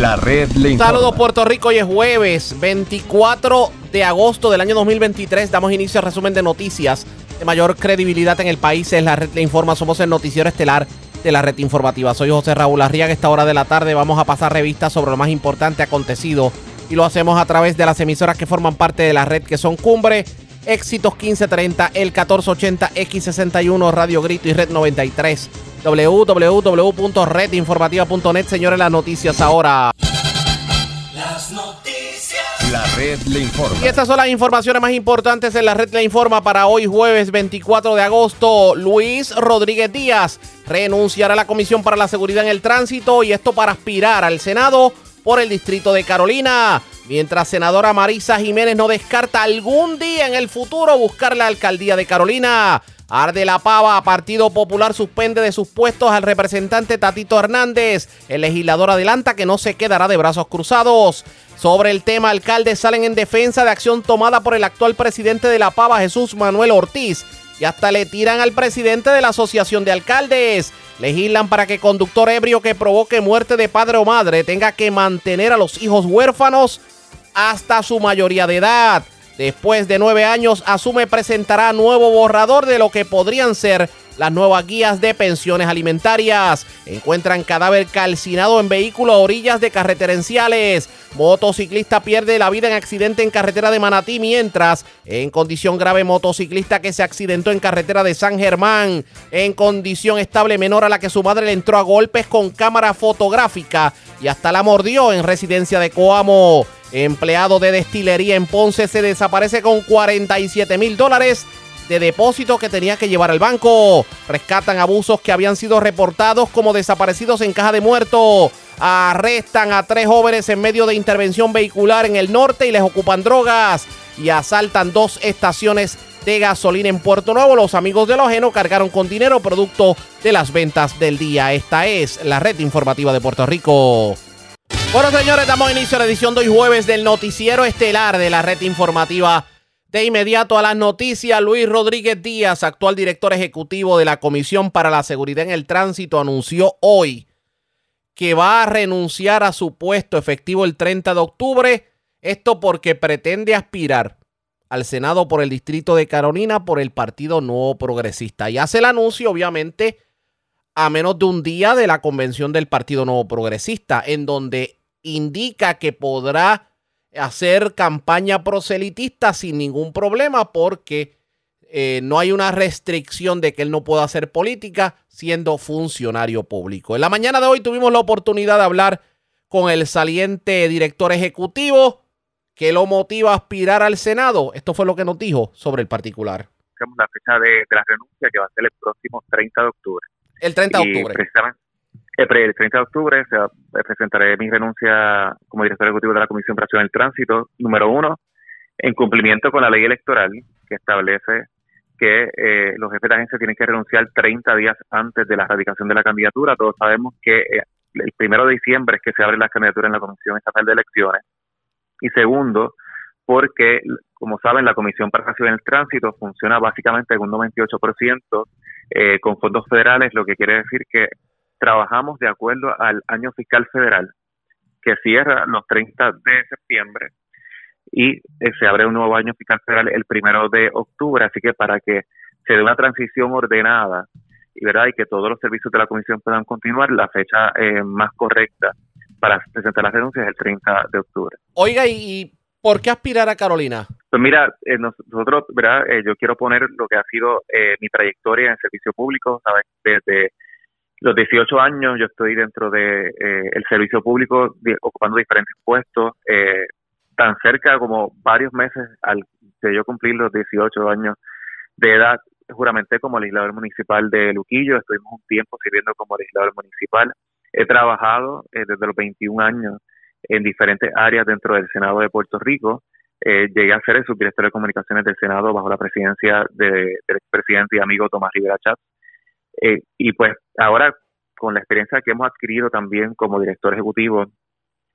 La red le informa. Saludos Puerto Rico, hoy es jueves 24 de agosto del año 2023. Damos inicio al resumen de noticias de mayor credibilidad en el país. Es la red le informa. Somos el noticiero estelar de la red informativa. Soy José Raúl Arriaga. Esta hora de la tarde vamos a pasar revistas sobre lo más importante acontecido y lo hacemos a través de las emisoras que forman parte de la red que son Cumbre, Éxitos 1530, el 1480, X61, Radio Grito y Red 93 www.redinformativa.net. Señores, las noticias ahora. Las noticias. La red le informa. Y estas son las informaciones más importantes en la red Le Informa para hoy jueves 24 de agosto. Luis Rodríguez Díaz renunciará a la Comisión para la Seguridad en el Tránsito y esto para aspirar al Senado por el Distrito de Carolina. Mientras senadora Marisa Jiménez no descarta algún día en el futuro buscar la alcaldía de Carolina. Arde la pava, Partido Popular suspende de sus puestos al representante Tatito Hernández. El legislador adelanta que no se quedará de brazos cruzados. Sobre el tema, alcaldes salen en defensa de acción tomada por el actual presidente de la pava, Jesús Manuel Ortiz. Y hasta le tiran al presidente de la Asociación de Alcaldes. Legislan para que conductor ebrio que provoque muerte de padre o madre tenga que mantener a los hijos huérfanos hasta su mayoría de edad. Después de nueve años, asume presentará nuevo borrador de lo que podrían ser las nuevas guías de pensiones alimentarias. Encuentran cadáver calcinado en vehículo a orillas de carreterenciales. Motociclista pierde la vida en accidente en carretera de Manatí, mientras en condición grave motociclista que se accidentó en carretera de San Germán. En condición estable menor a la que su madre le entró a golpes con cámara fotográfica y hasta la mordió en residencia de Coamo. Empleado de destilería en Ponce se desaparece con 47 mil dólares de depósito que tenía que llevar al banco. Rescatan abusos que habían sido reportados como desaparecidos en caja de muerto. Arrestan a tres jóvenes en medio de intervención vehicular en el norte y les ocupan drogas. Y asaltan dos estaciones de gasolina en Puerto Nuevo. Los amigos de lo ajeno cargaron con dinero producto de las ventas del día. Esta es la red informativa de Puerto Rico. Bueno, señores, damos inicio a la edición de hoy jueves del noticiero estelar de la red informativa. De inmediato a las noticias, Luis Rodríguez Díaz, actual director ejecutivo de la Comisión para la Seguridad en el Tránsito, anunció hoy que va a renunciar a su puesto efectivo el 30 de octubre. Esto porque pretende aspirar al Senado por el Distrito de Carolina por el Partido Nuevo Progresista. Y hace el anuncio, obviamente, a menos de un día de la convención del Partido Nuevo Progresista, en donde indica que podrá hacer campaña proselitista sin ningún problema porque eh, no hay una restricción de que él no pueda hacer política siendo funcionario público. En la mañana de hoy tuvimos la oportunidad de hablar con el saliente director ejecutivo que lo motiva a aspirar al Senado. Esto fue lo que nos dijo sobre el particular. La fecha de, de la renuncia que va a ser el próximo 30 de octubre. El 30 de Y octubre. precisamente el pre- el 30 de octubre sea, eh, presentaré mi renuncia como director ejecutivo de la Comisión de Acción del Tránsito, número uno, en cumplimiento con la ley electoral que establece que eh, los jefes de agencia tienen que renunciar 30 días antes de la radicación de la candidatura. Todos sabemos que eh, el primero de diciembre es que se abre la candidatura en la Comisión Estatal de Elecciones. Y segundo, porque, como saben, la Comisión para Acción del Tránsito funciona básicamente en un 98% eh, con fondos federales, lo que quiere decir que trabajamos de acuerdo al año fiscal federal que cierra los 30 de septiembre y eh, se abre un nuevo año fiscal federal el primero de octubre, así que para que se dé una transición ordenada y verdad y que todos los servicios de la comisión puedan continuar, la fecha eh, más correcta para presentar las renuncias es el 30 de octubre. Oiga, ¿y por qué aspirar a Carolina? Pues mira, eh, nos- nosotros, ¿verdad? Eh, yo quiero poner lo que ha sido eh, mi trayectoria en servicio público, ¿sabes? Desde los 18 años yo estoy dentro de eh, el servicio público ocupando diferentes puestos, eh, tan cerca como varios meses al de yo cumplir los 18 años de edad, juramenté como legislador municipal de Luquillo, estuvimos un tiempo sirviendo como legislador municipal, he trabajado eh, desde los 21 años en diferentes áreas dentro del Senado de Puerto Rico, eh, llegué a ser el subdirector de comunicaciones del Senado bajo la presidencia de- del expresidente y amigo Tomás Rivera Chatz. Eh, y pues ahora, con la experiencia que hemos adquirido también como director ejecutivo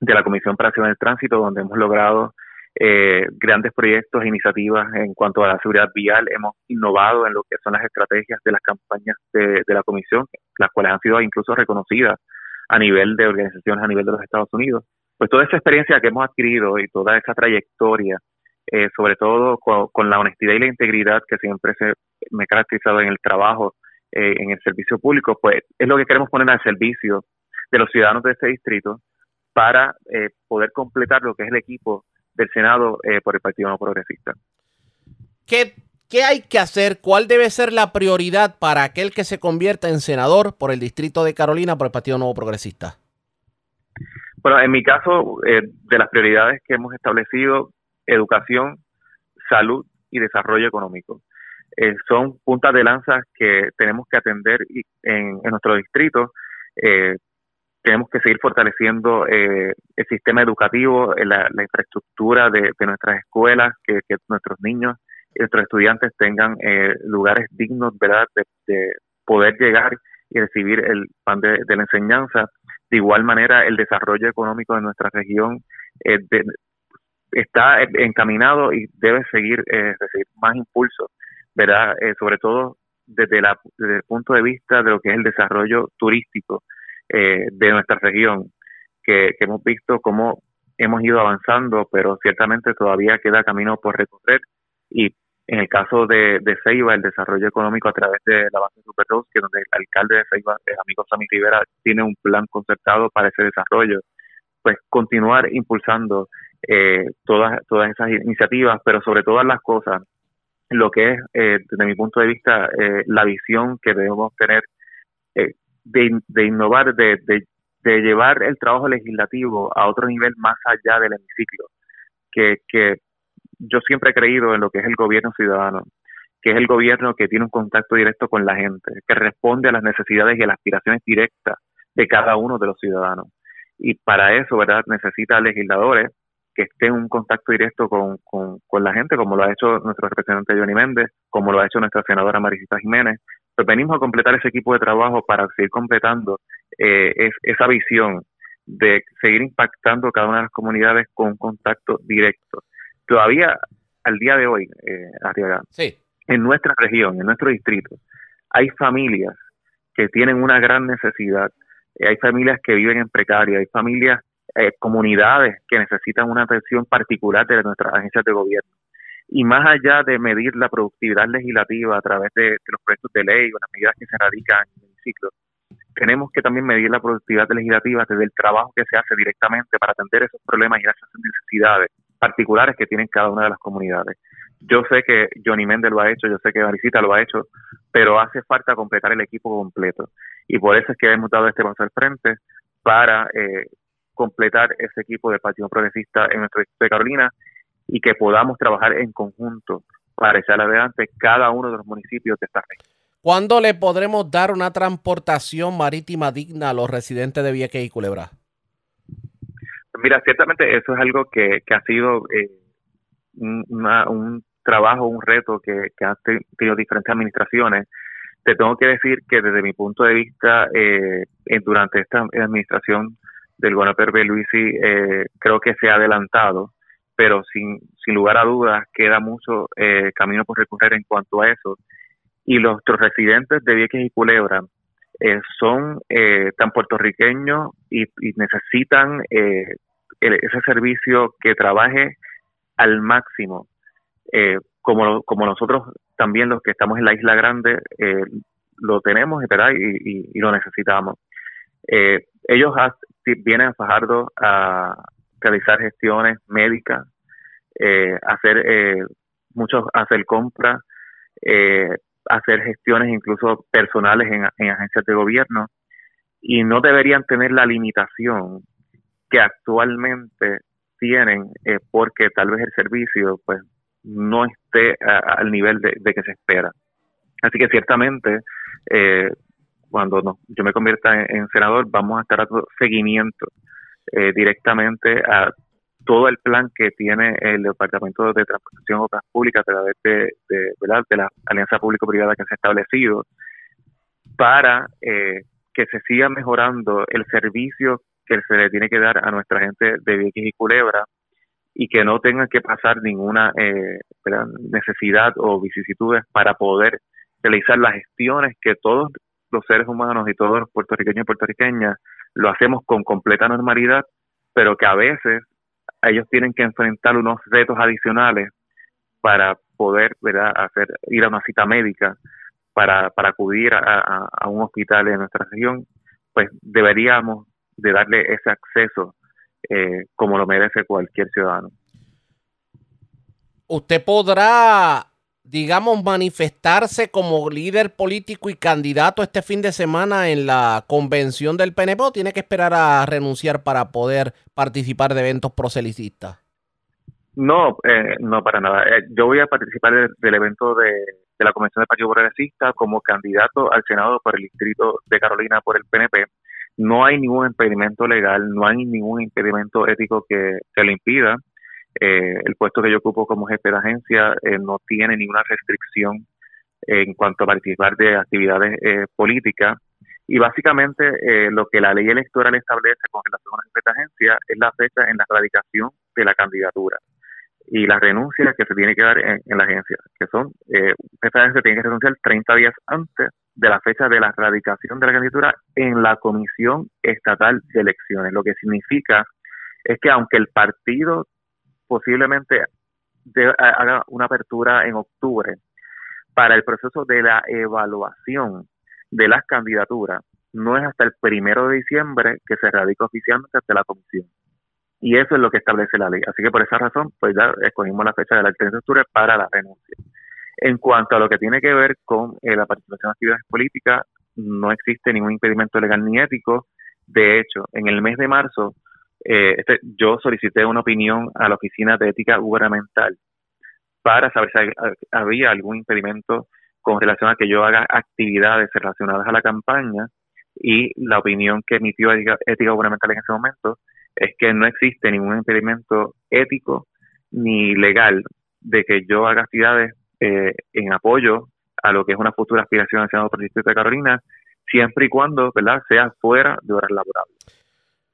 de la Comisión para Ciudad del Tránsito, donde hemos logrado eh, grandes proyectos e iniciativas en cuanto a la seguridad vial, hemos innovado en lo que son las estrategias de las campañas de, de la Comisión, las cuales han sido incluso reconocidas a nivel de organizaciones a nivel de los Estados Unidos. pues toda esa experiencia que hemos adquirido y toda esa trayectoria, eh, sobre todo con, la honestidad y la integridad que siempre se me ha caracterizado en el trabajo, eh, en el servicio público, pues es lo que queremos poner al servicio de los ciudadanos de este distrito para eh, poder completar lo que es el equipo del Senado por el Partido No Progresista. ¿Qué, ¿Qué hay que hacer? ¿Cuál debe ser la prioridad para aquel que se convierta en senador por el distrito de Carolina por el Partido Nuevo Progresista? Bueno, en mi caso, eh, de las prioridades que hemos establecido, educación, salud y desarrollo económico. Eh, son puntas de lanza que tenemos que atender en, nuestro distrito. Eh, tenemos que seguir fortaleciendo el sistema educativo, la, infraestructura de, nuestras escuelas, que, nuestros niños y nuestros estudiantes tengan lugares dignos, ¿verdad?, de, poder llegar y recibir el pan de la enseñanza de igual manera, el desarrollo económico de nuestra región eh, está encaminado y debe seguir eh, recibir más impulso, ¿verdad? Eh, sobre todo desde, la, desde el punto de vista de lo que es el desarrollo turístico eh, de nuestra región, que, hemos visto cómo hemos ido avanzando, pero ciertamente todavía queda camino por recorrer y en el caso de, de Ceiba, el desarrollo económico a través de la base Super que donde el alcalde de Ceiba, el amigo Sammy Rivera, tiene un plan concertado para ese desarrollo, pues continuar impulsando eh, todas, todas esas iniciativas, pero sobre todas las cosas, lo que es, eh, desde mi punto de vista, eh, la visión que debemos tener eh, de, de, innovar, de, de, llevar el trabajo legislativo a otro nivel más allá del hemiciclo, que yo siempre he creído en lo que es el gobierno ciudadano, que es el gobierno que tiene un contacto directo con la gente, que responde a las necesidades y a las aspiraciones directas de cada uno de los ciudadanos. Y para eso, ¿verdad?, necesita legisladores que estén en un contacto directo con, con, la gente, como lo ha hecho nuestro representante Johnny Méndez, como lo ha hecho nuestra senadora Marisita Jiménez. Pues venimos a completar ese equipo de trabajo para seguir completando eh, esa visión de seguir impactando cada una de las comunidades con un contacto directo. Todavía al día de hoy, eh, en nuestra región, en nuestro distrito, hay familias que tienen una gran necesidad, eh, hay familias que viven en precaria, hay familias, eh, comunidades que necesitan una atención particular de nuestras agencias de gobierno. Y más allá de medir la productividad legislativa a través de, los proyectos de ley o las medidas que se radican en el ciclo, tenemos que también medir la productividad legislativa desde el trabajo que se hace directamente para atender esos problemas y esas necesidades particulares que tienen cada una de las comunidades. Yo sé que Johnny Méndez lo ha hecho, yo sé que Marisita lo ha hecho, pero hace falta completar el equipo completo. Y por eso es que hemos dado este paso al frente para eh, completar ese equipo del Partido Progresista en nuestro distrito de Carolina y que podamos trabajar en conjunto para echar adelante cada uno de los municipios de esta región. ¿Cuándo le podremos dar una transportación marítima digna a los residentes de Vieques y Culebra? Mira, ciertamente eso es algo que, ha sido eh, un trabajo, un reto que, que han tenido diferentes administraciones. Te tengo que decir que desde mi punto de vista, eh, durante esta administración del gobernador Luisi, eh, creo que se ha adelantado, pero sin, sin lugar a dudas queda mucho eh, camino por recorrer en cuanto a eso. Y los residentes de Vieques y Culebra eh, son eh, tan puertorriqueños y, necesitan eh, ese servicio que trabaje al máximo, eh, como, como nosotros también los que estamos en la isla grande lo tenemos. Y, y, lo necesitamos. Eh, ellos vienen a Fajardo a realizar gestiones médicas, eh, hacer eh, muchos hacer compras, hacer gestiones incluso personales en, en agencias de gobierno y no deberían tener la limitación que actualmente tienen eh, porque tal vez el servicio pues no esté al nivel de, que se espera. Así que ciertamente eh, cuando no, yo me convierta en, senador vamos a estar dando seguimiento eh, directamente a todo el plan que tiene el Departamento de Transportación Obras Públicas a través de, de, de la alianza público-privada que se ha establecido para que se siga mejorando el servicio que se le tiene que dar a nuestra gente de Vieques y Culebra y que no tengan que pasar ninguna eh, necesidad o vicisitudes para poder realizar las gestiones que todos los seres humanos y todos los puertorriqueños y puertorriqueñas lo hacemos con completa normalidad pero que a veces ellos tienen que enfrentar unos retos adicionales para poder ¿verdad? hacer ir a una cita médica para, para acudir a, a, un hospital en nuestra región, pues deberíamos de darle ese acceso eh, como lo merece cualquier ciudadano. Usted podrá, digamos, manifestarse como líder político y candidato este fin de semana en la convención del PNP o tiene que esperar a renunciar para poder participar de eventos proselicistas? No, eh, no para nada. Eh, yo voy a participar del, evento de, la Convención del Partido Progresista como candidato al Senado por el Distrito de Carolina por el PNP. No hay ningún impedimento legal, no hay ningún impedimento ético que, que lo impida. Eh, el puesto que yo ocupo como jefe de agencia no tiene ninguna restricción en cuanto a participar de actividades políticas. Y básicamente lo que la ley electoral establece con relación a la jefe de agencia es la fecha en la radicación de la candidatura y las renuncias que se tiene que dar en, la agencia, que son, eh, esta agencia tiene que renunciar 30 días antes de la fecha de la radicación de la candidatura en la Comisión Estatal de Elecciones, lo que significa es que aunque el partido posiblemente haga una apertura en octubre para el proceso de la evaluación de las candidaturas, no es hasta el primero de diciembre que se radica oficialmente ante la comisión. Y eso es lo que establece la ley. Así que por esa razón, pues ya escogimos la fecha de la 30 de octubre para la renuncia. En cuanto a lo que tiene que ver con eh, la participación en actividades políticas, no existe ningún impedimento legal ni ético. De hecho, en el mes de marzo, eh, este, yo solicité una opinión a la Oficina de Ética Gubernamental para saber si había algún impedimento con relación a que yo haga actividades relacionadas a la campaña y la opinión que emitió Ética Gubernamental en ese momento es que no existe ningún impedimento ético ni legal de que yo haga actividades eh, en apoyo a lo que es una futura aspiración al Senado por el Distrito de Carolina, siempre y cuando ¿verdad? sea fuera de horas laborables.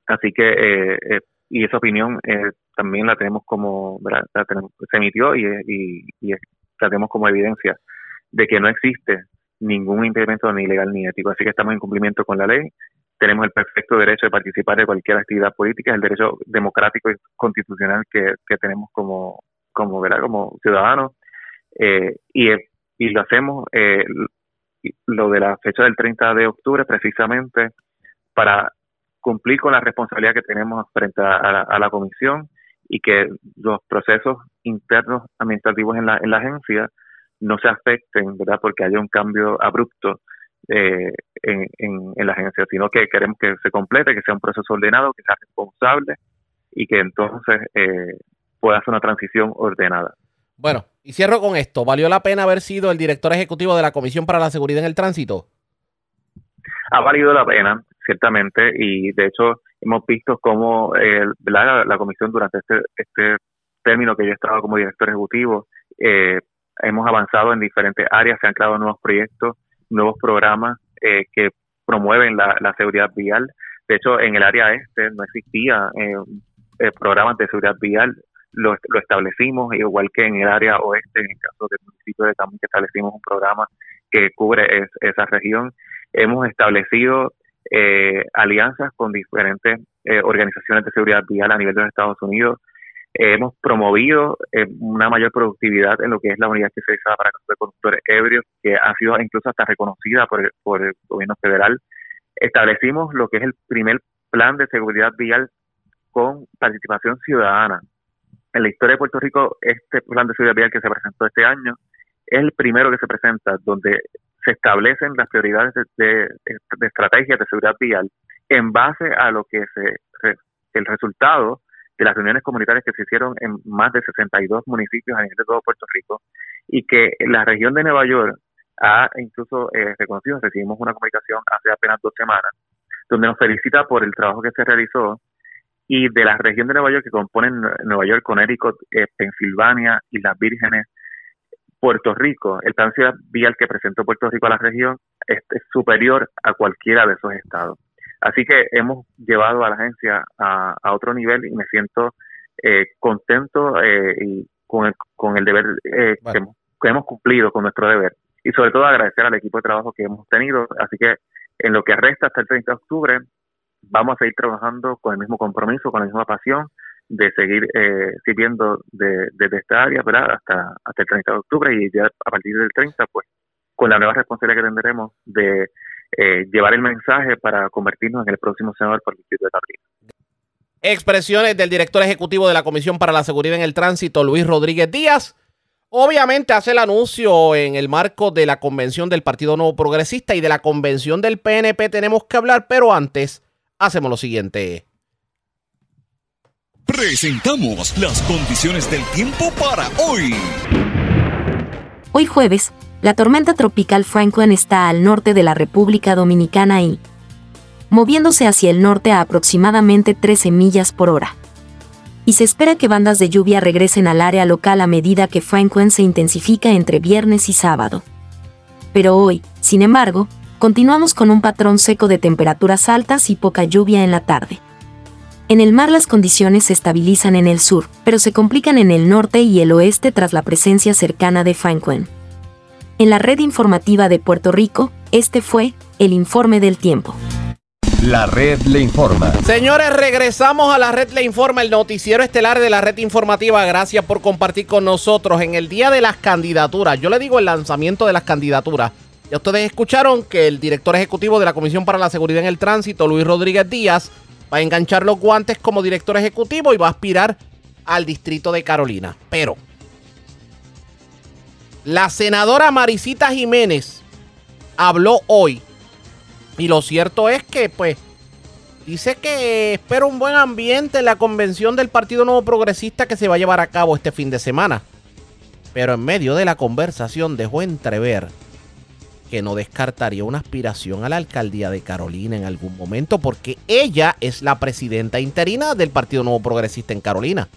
Así que, eh, eh, y esa opinión también la tenemos como, se emitió y la tenemos como evidencia de que no existe ningún impedimento ni legal ni ético. Así que estamos en cumplimiento con la ley tenemos el perfecto derecho de participar de cualquier actividad política, el derecho democrático y constitucional que, tenemos como, como, ¿verdad? como ciudadanos. Eh, y, y lo hacemos, eh, lo de la fecha del 30 de octubre, precisamente para cumplir con la responsabilidad que tenemos frente a la, comisión y que los procesos internos administrativos en la, en la agencia no se afecten, ¿verdad? Porque haya un cambio abrupto eh, en, en, la agencia, sino que queremos que se complete, que sea un proceso ordenado, que sea responsable y que entonces eh, pueda hacer una transición ordenada. Bueno, y cierro con esto. ¿Valió la pena haber sido el director ejecutivo de la Comisión para la Seguridad en el Tránsito? Ha valido la pena, ciertamente, y de hecho hemos visto cómo eh, la, la, comisión durante este, este término que yo estaba como director ejecutivo, eh, hemos avanzado en diferentes áreas, se han creado nuevos proyectos, nuevos programas eh, que promueven la, seguridad vial. De hecho, en el área este no existía eh, eh, programas de seguridad vial, lo, lo, establecimos, igual que en el área oeste, en el caso del municipio de Camus, que establecimos un programa que cubre esa región. Hemos establecido alianzas con diferentes organizaciones de seguridad vial a nivel de los Estados Unidos hemos promovido eh, una mayor productividad en lo que es la unidad especializada para conductores ebrios, que ha sido incluso hasta reconocida por el, por el gobierno federal. Establecimos lo que es el primer plan de seguridad vial con participación ciudadana. En la historia de Puerto Rico, este plan de seguridad vial que se presentó este año es el primero que se presenta, donde se establecen las prioridades de, de, de estrategias de seguridad vial en base a lo que se el resultado de las reuniones comunitarias que se hicieron en más de 62 municipios a nivel de todo Puerto Rico y que la región de Nueva York ha incluso eh, reconocido, recibimos una comunicación hace apenas dos semanas, donde nos felicita por el trabajo que se realizó y de la región de Nueva York que componen Nueva York, Connecticut, eh, Pensilvania y las Vírgenes, Puerto Rico, el plan ciudad vial que presentó Puerto Rico a la región es superior a cualquiera de esos estados. Así que hemos llevado a la agencia a, otro nivel y me siento eh, contento eh, y con el, con el deber eh, que, hemos, cumplido con nuestro deber. Y sobre todo agradecer al equipo de trabajo que hemos tenido. Así que en lo que resta hasta el 30 de octubre, vamos a seguir trabajando con el mismo compromiso, con la misma pasión de seguir eh, sirviendo de, desde esta área ¿verdad? Hasta, hasta el 30 de octubre y ya a partir del 30, pues con la nueva responsabilidad que tendremos de eh, llevar el mensaje para convertirnos en el próximo senador por el Distrito de Carolina. Expresiones del director ejecutivo de la Comisión para la Seguridad en el Tránsito, Luis Rodríguez Díaz. Obviamente hace el anuncio en el marco de la convención del Partido Nuevo Progresista y de la convención del PNP tenemos que hablar, pero antes hacemos lo siguiente. Presentamos las condiciones del tiempo para hoy. Hoy jueves, la tormenta tropical Franklin está al norte de la República Dominicana y moviéndose hacia el norte a aproximadamente 13 millas por hora y se espera que bandas de lluvia regresen al área local a medida que Franklin se intensifica entre viernes y sábado. Pero hoy, sin embargo, continuamos con un patrón seco de temperaturas altas y poca lluvia en la tarde. En el mar las condiciones se estabilizan en el sur, pero se complican en el norte y el oeste tras la presencia cercana de Franklin. En la red informativa de Puerto Rico, este fue el informe del tiempo. La red le informa. Señores, regresamos a la red le informa, el noticiero estelar de la red informativa. Gracias por compartir con nosotros en el día de las candidaturas. Yo le digo el lanzamiento de las candidaturas. Ya ustedes escucharon que el director ejecutivo de la Comisión para la Seguridad en el Tránsito, Luis Rodríguez Díaz, va a enganchar los guantes como director ejecutivo y va a aspirar al distrito de Carolina. Pero la senadora Marisita Jiménez habló hoy y lo cierto es que, pues, dice que espera un buen ambiente en la convención del Partido Nuevo Progresista que se va a llevar a cabo este fin de semana. Pero en medio de la conversación dejó entrever que no descartaría una aspiración a la alcaldía de Carolina en algún momento porque ella es la presidenta interina del Partido Nuevo Progresista en Carolina.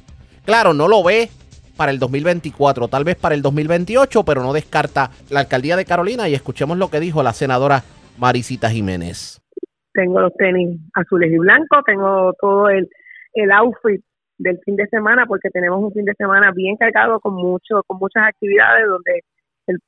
Claro, no lo ve para el 2024, tal vez para el 2028, pero no descarta la alcaldía de Carolina y escuchemos lo que dijo la senadora Marisita Jiménez? Tengo los tenis azules y blancos, tengo todo el, el outfit del fin de semana porque tenemos un fin de semana bien cargado con mucho con muchas actividades donde el,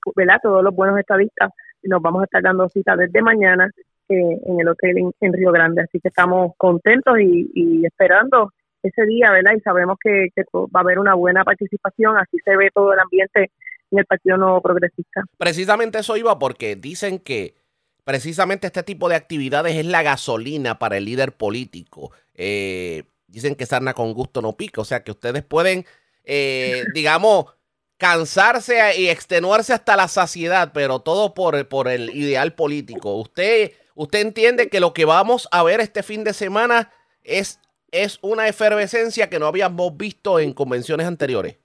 todos los buenos estadistas nos vamos a estar dando cita desde mañana eh, en el hotel en, Río Grande. Así que estamos contentos y, y esperando ese día verdad y sabemos que, que, va a haber una buena participación. Así se ve todo el ambiente en el Partido Nuevo Progresista. Precisamente eso iba porque dicen que precisamente este tipo de actividades es la gasolina para el líder político. Eh, dicen que sarna con gusto no pica, o sea que ustedes pueden, eh, digamos, cansarse y extenuarse hasta la saciedad, pero todo por, por el ideal político. Usted, usted entiende que lo que vamos a ver este fin de semana es, es una efervescencia que no habíamos visto en convenciones anteriores.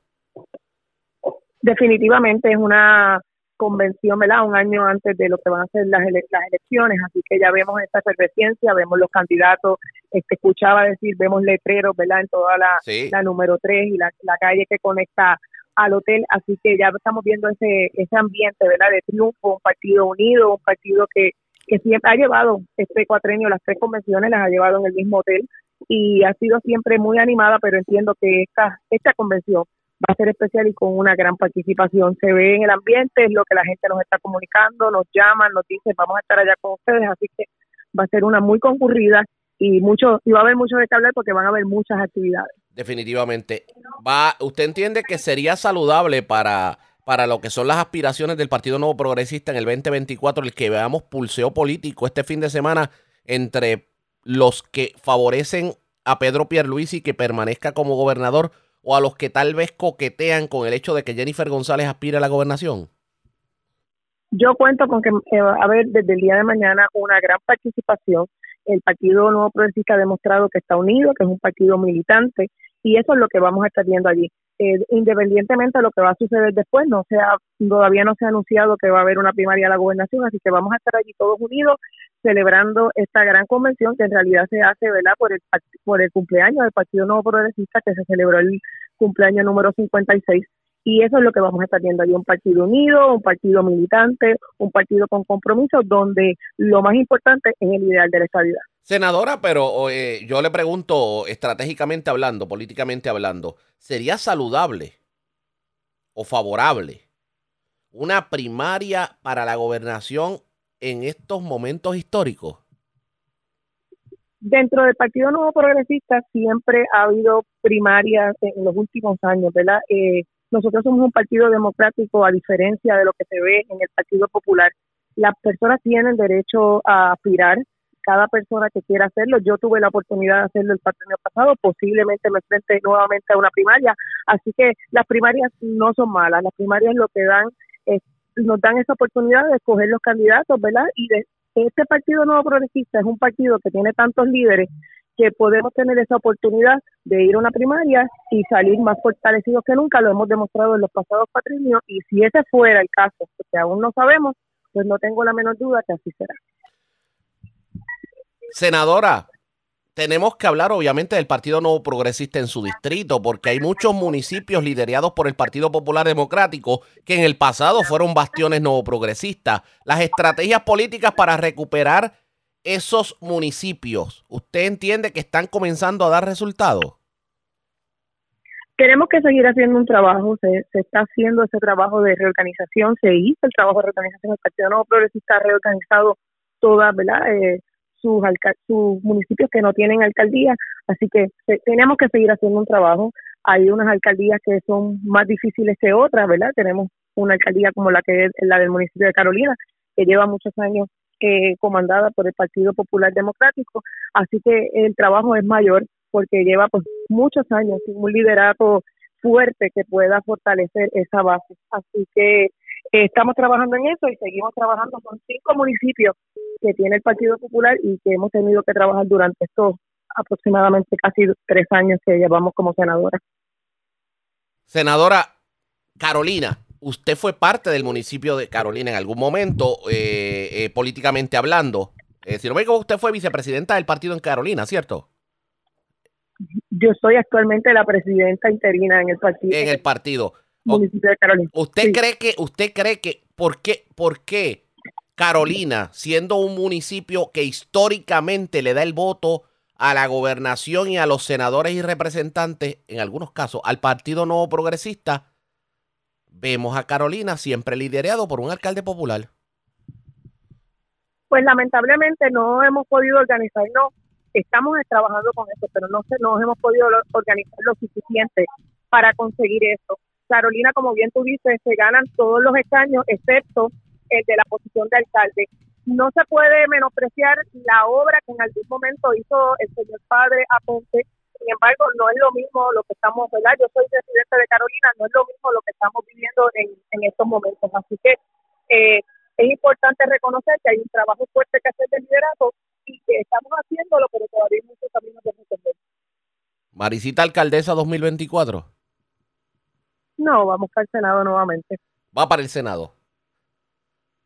Definitivamente es una convención, ¿verdad? Un año antes de lo que van a ser las, las elecciones, así que ya vemos esta efervescencia, vemos los candidatos, este, escuchaba decir, vemos letreros, ¿verdad? En toda la, la número 3 y la, la calle que conecta al hotel, así que ya estamos viendo ese, ese ambiente, ¿verdad? De triunfo, un partido unido, un partido que, que siempre ha llevado este cuatrenio, las tres convenciones las ha llevado en el mismo hotel y ha sido siempre muy animada, pero entiendo que esta, esta convención va a ser especial y con una gran participación. Se ve en el ambiente, es lo que la gente nos está comunicando, nos llaman, nos dicen, vamos a estar allá con ustedes, así que va a ser una muy concurrida y mucho y va a haber mucho de qué hablar porque van a haber muchas actividades. Definitivamente. Va, ¿Usted entiende que sería saludable para, para lo que son las aspiraciones del Partido Nuevo Progresista en el 2024 el que veamos pulseo político este fin de semana entre los que favorecen a Pedro Pierluisi que permanezca como gobernador o a los que tal vez coquetean con el hecho de que Jennifer González aspire a la gobernación? Yo cuento con que va a haber desde el día de mañana una gran participación. El Partido Nuevo Progresista ha demostrado que está unido, que es un partido militante, y eso es lo que vamos a estar viendo allí. Eh, independientemente de lo que va a suceder después, no sea, todavía no se ha anunciado que va a haber una primaria a la gobernación, así que vamos a estar allí todos unidos celebrando esta gran convención que en realidad se hace ¿verdad? por el por el cumpleaños del Partido Nuevo Progresista que se celebró el cumpleaños número 56 y eso es lo que vamos a estar viendo ahí un partido unido, un partido militante, un partido con compromiso donde lo más importante es el ideal de la estabilidad. Senadora, pero eh, yo le pregunto estratégicamente hablando, políticamente hablando, ¿sería saludable o favorable una primaria para la gobernación en estos momentos históricos? Dentro del Partido Nuevo Progresista siempre ha habido primarias en los últimos años, ¿verdad? Eh, nosotros somos un partido democrático a diferencia de lo que se ve en el Partido Popular. Las personas tienen derecho a aspirar, cada persona que quiera hacerlo. Yo tuve la oportunidad de hacerlo el año pasado, posiblemente me enfrente nuevamente a una primaria. Así que las primarias no son malas, las primarias lo que dan es, nos dan esa oportunidad de escoger los candidatos, ¿verdad? Y de este Partido Nuevo Progresista es un partido que tiene tantos líderes que podemos tener esa oportunidad de ir a una primaria y salir más fortalecidos que nunca, lo hemos demostrado en los pasados patrinios y si ese fuera el caso, que aún no sabemos, pues no tengo la menor duda que así será. Senadora, tenemos que hablar obviamente del Partido Nuevo Progresista en su distrito, porque hay muchos municipios liderados por el Partido Popular Democrático que en el pasado fueron bastiones nuevo progresistas. Las estrategias políticas para recuperar esos municipios, ¿usted entiende que están comenzando a dar resultados? Queremos que seguir haciendo un trabajo, se, está haciendo ese trabajo de reorganización, se hizo el trabajo de reorganización, el Partido Nuevo Progresista ha reorganizado todas. Eh, sus, sus municipios que no tienen alcaldía, así que tenemos que seguir haciendo un trabajo. Hay unas alcaldías que son más difíciles que otras, ¿verdad? Tenemos una alcaldía como la que es la del municipio de Carolina, que lleva muchos años eh, comandada por el Partido Popular Democrático, así que el trabajo es mayor porque lleva pues muchos años sin un liderato fuerte que pueda fortalecer esa base. Así que estamos trabajando en eso y seguimos trabajando con cinco municipios que tiene el Partido Popular y que hemos tenido que trabajar durante estos aproximadamente casi tres años que llevamos como senadora. Senadora Carolina, usted fue parte del municipio de Carolina en algún momento, eh, eh, políticamente hablando. Eh, si no me equivoco, usted fue vicepresidenta del partido en Carolina, ¿cierto? Yo soy actualmente la presidenta interina en el partido. En el partido. Municipio de Carolina. ¿Usted cree que, usted cree que, por qué, por qué Carolina, siendo un municipio que históricamente le da el voto a la gobernación y a los senadores y representantes, en algunos casos al Partido Nuevo Progresista, vemos a Carolina siempre liderado por un alcalde popular. Pues lamentablemente no hemos podido organizarnos, estamos trabajando con eso, pero no, no hemos podido organizar lo suficiente para conseguir eso. Carolina, como bien tú dices, se ganan todos los escaños, excepto el de la posición de alcalde. No se puede menospreciar la obra que en algún momento hizo el señor padre Aponte. Sin embargo, no es lo mismo lo que estamos, ¿verdad? Yo soy presidente de Carolina, no es lo mismo lo que estamos viviendo en, en estos momentos. Así que eh, es importante reconocer que hay un trabajo fuerte que hacer de liderazgo y que estamos haciéndolo, pero todavía hay muchos caminos de resolver. Marisita Alcaldesa 2024. No, vamos para el Senado nuevamente. Va para el Senado.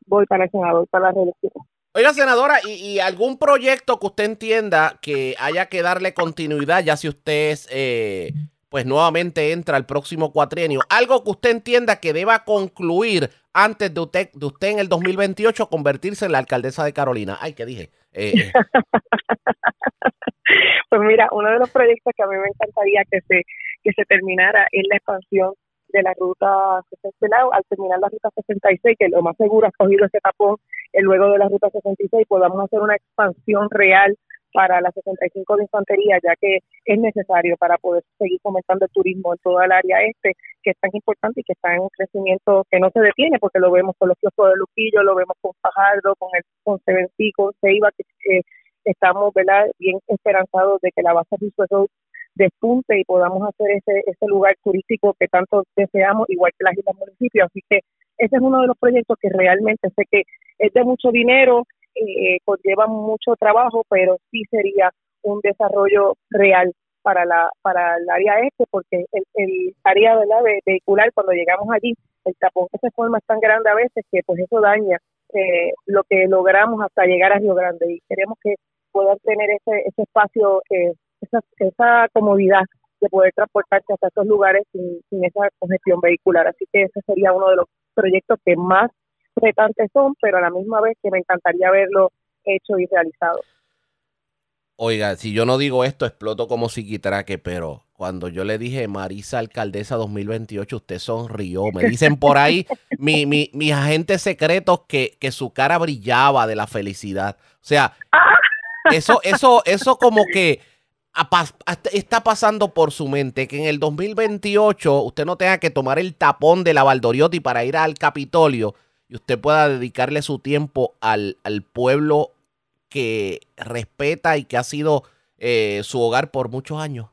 Voy para el Senado, voy para la reelección. Oiga, senadora, ¿y, algún proyecto que usted entienda que haya que darle continuidad, ya si usted eh, pues nuevamente entra al próximo cuatrienio? Algo que usted entienda que deba concluir antes de usted, de usted en el 2028 convertirse en la alcaldesa de Carolina. Ay, ¿qué dije? Eh, eh. pues mira, uno de los proyectos que a mí me encantaría que se, que se terminara es la expansión de la ruta 66, al terminar la ruta 66, que lo más seguro ha cogido ese tapón, y luego de la ruta 66 podamos hacer una expansión real para la 65 de infantería, ya que es necesario para poder seguir fomentando el turismo en toda el área este, que es tan importante y que está en un crecimiento que no se detiene, porque lo vemos con los kioscos de Luquillo, lo vemos con Fajardo, con el con Sevencí, con Ceiba, que estamos ¿verdad? bien esperanzados de que la base de despunte y podamos hacer ese, ese lugar turístico que tanto deseamos, igual que las islas municipios. Así que ese es uno de los proyectos que realmente sé que es de mucho dinero, eh, conlleva mucho trabajo, pero sí sería un desarrollo real para la para el área este, porque el, el área ¿verdad? vehicular, cuando llegamos allí, el tapón que se forma es tan grande a veces que pues eso daña eh, lo que logramos hasta llegar a Río Grande y queremos que puedan tener ese, ese espacio eh, esa, esa comodidad de poder transportarse hasta estos lugares sin, sin esa congestión vehicular. Así que ese sería uno de los proyectos que más retantes son, pero a la misma vez que me encantaría verlo hecho y realizado. Oiga, si yo no digo esto, exploto como psiquitraque, pero cuando yo le dije Marisa Alcaldesa 2028, usted sonrió. Me dicen por ahí mi, mi, mis agentes secretos que, que su cara brillaba de la felicidad. O sea, Eso, eso, eso como que está pasando por su mente que en el 2028 usted no tenga que tomar el tapón de la Valdoriotti para ir al Capitolio y usted pueda dedicarle su tiempo al, al pueblo que respeta y que ha sido eh, su hogar por muchos años?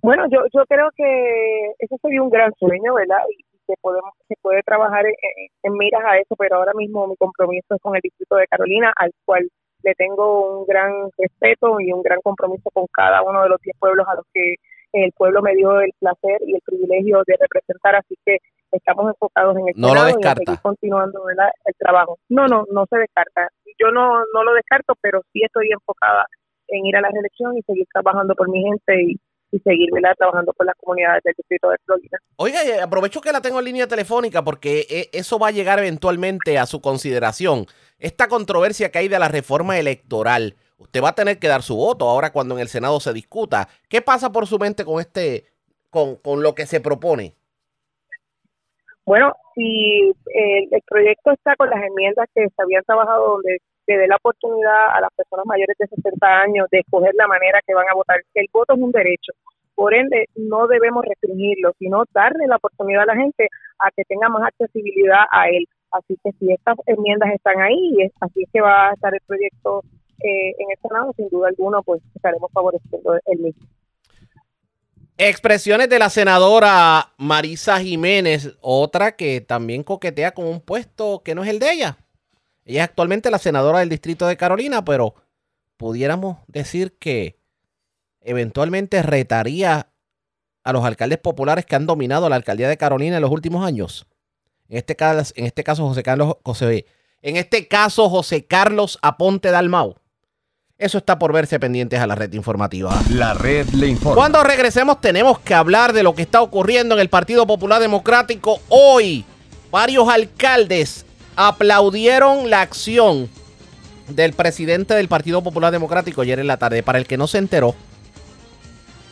Bueno, yo, yo creo que eso sería un gran sueño, ¿verdad? Y se, podemos, se puede trabajar en, miras a eso, pero ahora mismo mi compromiso es con el Distrito de Carolina, al cual le tengo un gran respeto y un gran compromiso con cada uno de los 10 pueblos a los que el pueblo me dio el placer y el privilegio de representar, así que estamos enfocados en el no lo descarta. continuando el trabajo. No, no, no se descarta. Yo no, no lo descarto, pero sí estoy enfocada en ir a la reelección y seguir trabajando por mi gente y, seguir trabajando por las comunidades del distrito de Florida. Oiga, aprovecho que la tengo en línea telefónica porque eh, eso va a llegar eventualmente a su consideración. Esta controversia que hay de la reforma electoral, usted va a tener que dar su voto ahora cuando en el Senado se discuta. ¿Qué pasa por su mente con este, con, con lo que se propone? Bueno, si el, proyecto está con las enmiendas que se habían trabajado donde se dé la oportunidad a las personas mayores de 60 años de escoger la manera que van a votar, el voto es un derecho. Por ende, no debemos restringirlo, sino darle la oportunidad a la gente a que tenga más accesibilidad a él. Así que si estas enmiendas están ahí, así es que va a estar el proyecto eh, en el Senado, sin duda alguna, pues estaremos favoreciendo el mismo. Expresiones de la senadora Marisa Jiménez, otra que también coquetea con un puesto que no es el de ella. Ella es actualmente la senadora del distrito de Carolina, pero pudiéramos decir que eventualmente retaría a los alcaldes populares que han dominado la alcaldía de Carolina en los últimos años. En este caso, en este caso José Carlos José, en este caso José Carlos Aponte Dalmau. Eso está por verse pendientes a la red informativa. La red le informa. Cuando regresemos tenemos que hablar de lo que está ocurriendo en el Partido Popular Democrático hoy. Varios alcaldes aplaudieron la acción del presidente del Partido Popular Democrático ayer en la tarde. Para el que no se enteró,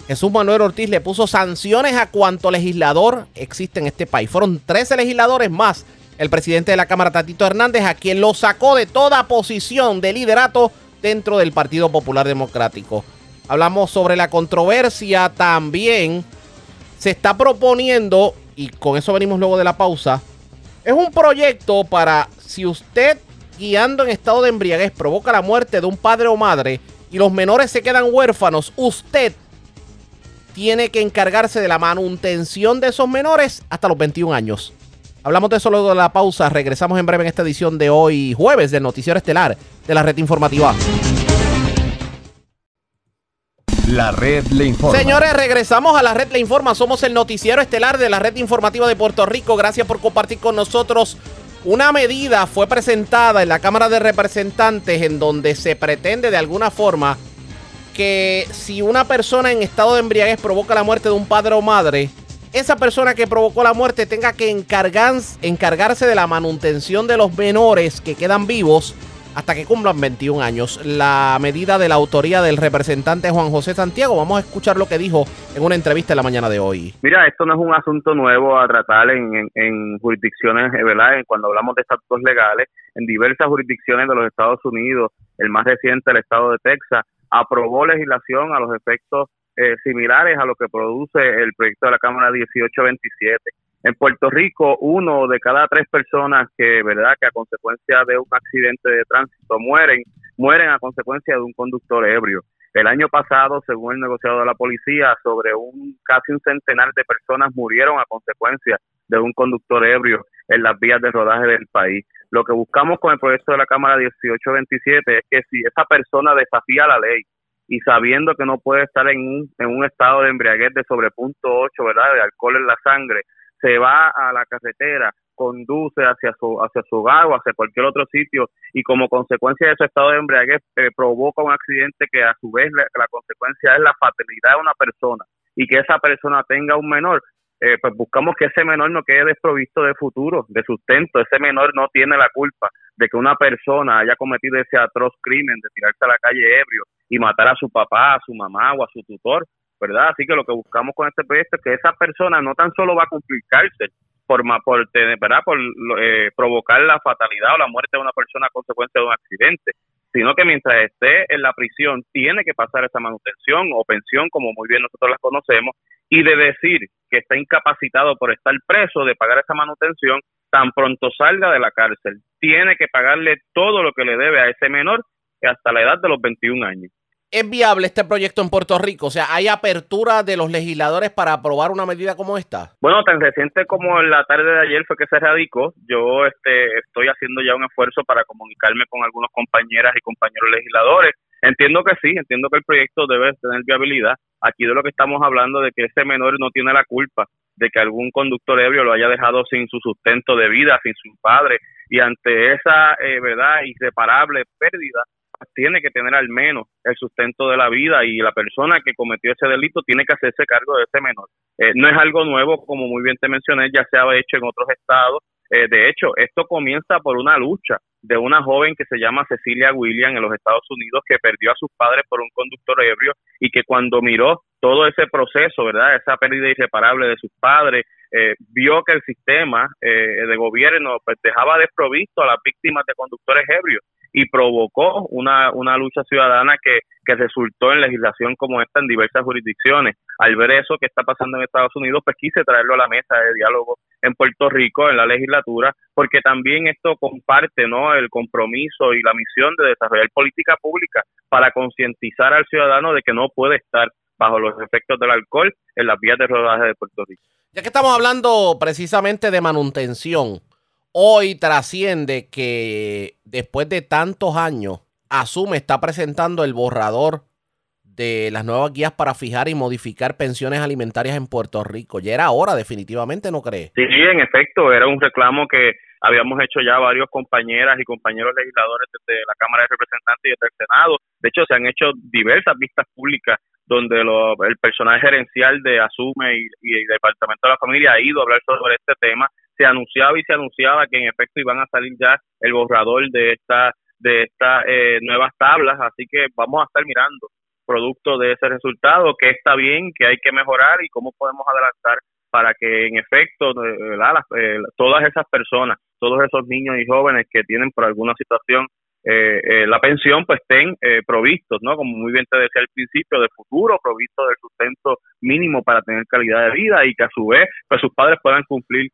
Jesús Manuel Ortiz le puso sanciones a cuanto legislador existe en este país. Fueron 13 legisladores más el presidente de la Cámara, Tatito Hernández, a quien lo sacó de toda posición de liderato dentro del Partido Popular Democrático. Hablamos sobre la controversia también. Se está proponiendo, y con eso venimos luego de la pausa, es un proyecto para si usted guiando en estado de embriaguez provoca la muerte de un padre o madre y los menores se quedan huérfanos, usted tiene que encargarse de la manutención de esos menores hasta los 21 años. Hablamos de eso luego de la pausa. Regresamos en breve en esta edición de hoy, jueves, del Noticiero Estelar de la Red Informativa. La red le informa. Señores, regresamos a la red le informa. Somos el noticiero estelar de la red informativa de Puerto Rico. Gracias por compartir con nosotros. Una medida fue presentada en la Cámara de Representantes en donde se pretende de alguna forma que si una persona en estado de embriaguez provoca la muerte de un padre o madre, esa persona que provocó la muerte tenga que encargarse de la manutención de los menores que quedan vivos hasta que cumplan 21 años. La medida de la autoría del representante Juan José Santiago, vamos a escuchar lo que dijo en una entrevista en la mañana de hoy. Mira, esto no es un asunto nuevo a tratar en, jurisdicciones, eh, ¿verdad? Cuando hablamos de estatutos legales, en diversas jurisdicciones de los Estados Unidos, el más reciente, el estado de Texas, aprobó legislación a los efectos eh, similares a lo que produce el proyecto de la Cámara 1827. En Puerto Rico, uno de cada tres personas que, verdad, que a consecuencia de un accidente de tránsito mueren, mueren a consecuencia de un conductor ebrio. El año pasado, según el negociado de la policía, sobre un casi un centenar de personas murieron a consecuencia de un conductor ebrio en las vías de rodaje del país. Lo que buscamos con el proyecto de la Cámara 1827 es que si esa persona desafía la ley, y sabiendo que no puede estar en un, en un estado de embriaguez de sobre punto 8, ¿verdad? De alcohol en la sangre, se va a la carretera, conduce hacia su, hacia su hogar o hacia cualquier otro sitio y como consecuencia de ese estado de embriaguez eh, provoca un accidente que a su vez la, consecuencia es la fatalidad de una persona y que esa persona tenga un menor, eh, pues buscamos que ese menor no quede desprovisto de futuro, de sustento. Ese menor no tiene la culpa de que una persona haya cometido ese atroz crimen de tirarse a la calle ebrio y matar a su papá, a su mamá o a su tutor, ¿verdad? Así que lo que buscamos con este proyecto es que esa persona no tan solo va a cumplir cárcel por, por, ¿verdad? por eh, provocar la fatalidad o la muerte de una persona a consecuencia de un accidente, sino que mientras esté en la prisión tiene que pasar esa manutención o pensión, como muy bien nosotros las conocemos, y de decir que está incapacitado por estar preso de pagar esa manutención, tan pronto salga de la cárcel, tiene que pagarle todo lo que le debe a ese menor hasta la edad de los 21 años. ¿Es viable este proyecto en Puerto Rico? O sea, ¿hay apertura de los legisladores para aprobar una medida como esta? Bueno, tan reciente como en la tarde de ayer fue que se radicó. Yo este, estoy haciendo ya un esfuerzo para comunicarme con algunos compañeras y compañeros legisladores. Entiendo que sí, entiendo que el proyecto debe tener viabilidad. Aquí de lo que estamos hablando de que ese menor no tiene la culpa de que algún conductor ebrio lo haya dejado sin su sustento de vida, sin su padre, y ante esa eh, verdad irreparable pérdida, tiene que tener al menos el sustento de la vida y la persona que cometió ese delito tiene que hacerse cargo de ese menor. Eh, no es algo nuevo, como muy bien te mencioné, ya se ha hecho en otros estados. Eh, de hecho, esto comienza por una lucha de una joven que se llama Cecilia William en los Estados Unidos que perdió a sus padres por un conductor ebrio y que cuando miró todo ese proceso, ¿verdad? Esa pérdida irreparable de sus padres, eh, vio que el sistema de gobierno pues, dejaba desprovisto a las víctimas de conductores ebrios y provocó una, una lucha ciudadana que, que resultó en legislación como esta en diversas jurisdicciones. Al ver eso que está pasando en Estados Unidos, pues quise traerlo a la mesa de diálogo en Puerto Rico, en la legislatura, porque también esto comparte ¿no? el compromiso y la misión de desarrollar política pública para concientizar al ciudadano de que no puede estar bajo los efectos del alcohol en las vías de rodaje de Puerto Rico. Ya que estamos hablando precisamente de manutención, hoy trasciende que después de tantos años, Asume está presentando el borrador de las nuevas guías para fijar y modificar pensiones alimentarias en Puerto Rico. Ya era hora, definitivamente, ¿no cree? Sí, en efecto, era un reclamo que habíamos hecho ya varios compañeras y compañeros legisladores desde la Cámara de Representantes y desde el Senado. De hecho, se han hecho diversas vistas públicas donde el personal gerencial de Asume y, el Departamento de la Familia ha ido a hablar sobre este tema. Se anunciaba y se anunciaba que en efecto iban a salir ya el borrador de esta de estas eh, nuevas tablas, así que vamos a estar mirando producto de ese resultado, que está bien, que hay que mejorar y cómo podemos adelantar para que en efecto eh, eh, todas esas personas, todos esos niños y jóvenes que tienen por alguna situación la pensión, pues estén provistos, ¿no? Como muy bien te decía al principio, de futuro, provistos del sustento mínimo para tener calidad de vida y que a su vez, pues sus padres puedan cumplir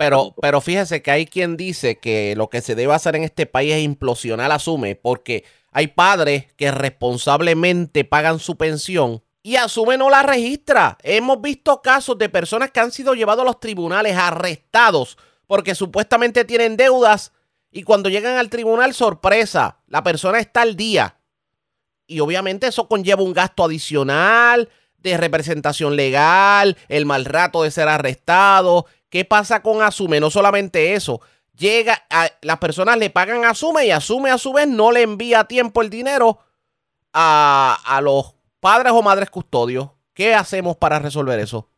pero, pero fíjese que hay quien dice que lo que se debe hacer en este país es implosionar Asume, porque hay padres que responsablemente pagan su pensión y Asume no la registra. Hemos visto casos de personas que han sido llevados a los tribunales arrestados porque supuestamente tienen deudas y cuando llegan al tribunal, sorpresa, la persona está al día. Y obviamente eso conlleva un gasto adicional de representación legal, el mal rato de ser arrestado, ¿Qué pasa con Asume? No solamente eso. Llega, a, las personas le pagan a Asume y Asume a su vez no le envía a tiempo el dinero a, a los padres o madres custodios. ¿Qué hacemos para resolver eso?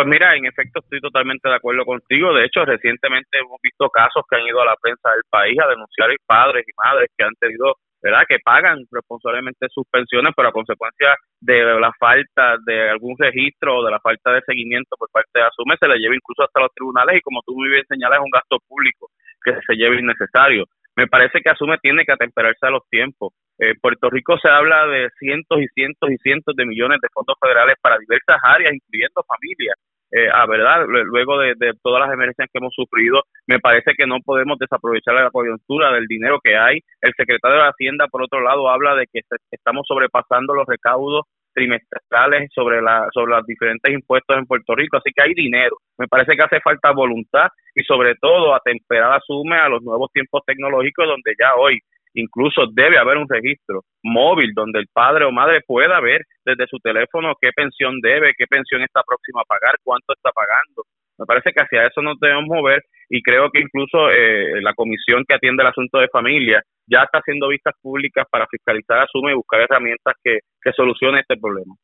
Pues mira, en efecto estoy totalmente de acuerdo contigo. De hecho, recientemente hemos visto casos que han ido a la prensa del país a denunciar a padres y madres que han tenido ¿verdad? Que pagan responsablemente sus pensiones, pero a consecuencia de la falta de algún registro o de la falta de seguimiento por parte de Asume, se le lleva incluso hasta los tribunales y como tú muy bien señalas, es un gasto público que se lleva innecesario. Me parece que Asume tiene que atemperarse a los tiempos. Eh, Puerto Rico se habla de cientos y cientos y cientos de millones de fondos federales para diversas áreas, incluyendo familias eh, a verdad, luego de, todas las emergencias que hemos sufrido, me parece que no podemos desaprovechar la coyuntura del dinero que hay. El secretario de Hacienda, por otro lado, habla de que estamos sobrepasando los recaudos trimestrales sobre, la, sobre los diferentes impuestos en Puerto Rico, así que hay dinero. Me parece que hace falta voluntad y sobre todo atemperar a sume a los nuevos tiempos tecnológicos donde ya hoy Incluso debe haber un registro móvil donde el padre o madre pueda ver desde su teléfono qué pensión debe, qué pensión está próxima a pagar, cuánto está pagando. Me parece que hacia eso nos debemos mover y creo que incluso eh, la comisión que atiende el asunto de familia ya está haciendo vistas públicas para fiscalizar a Suma y buscar herramientas que, que solucionen este problema.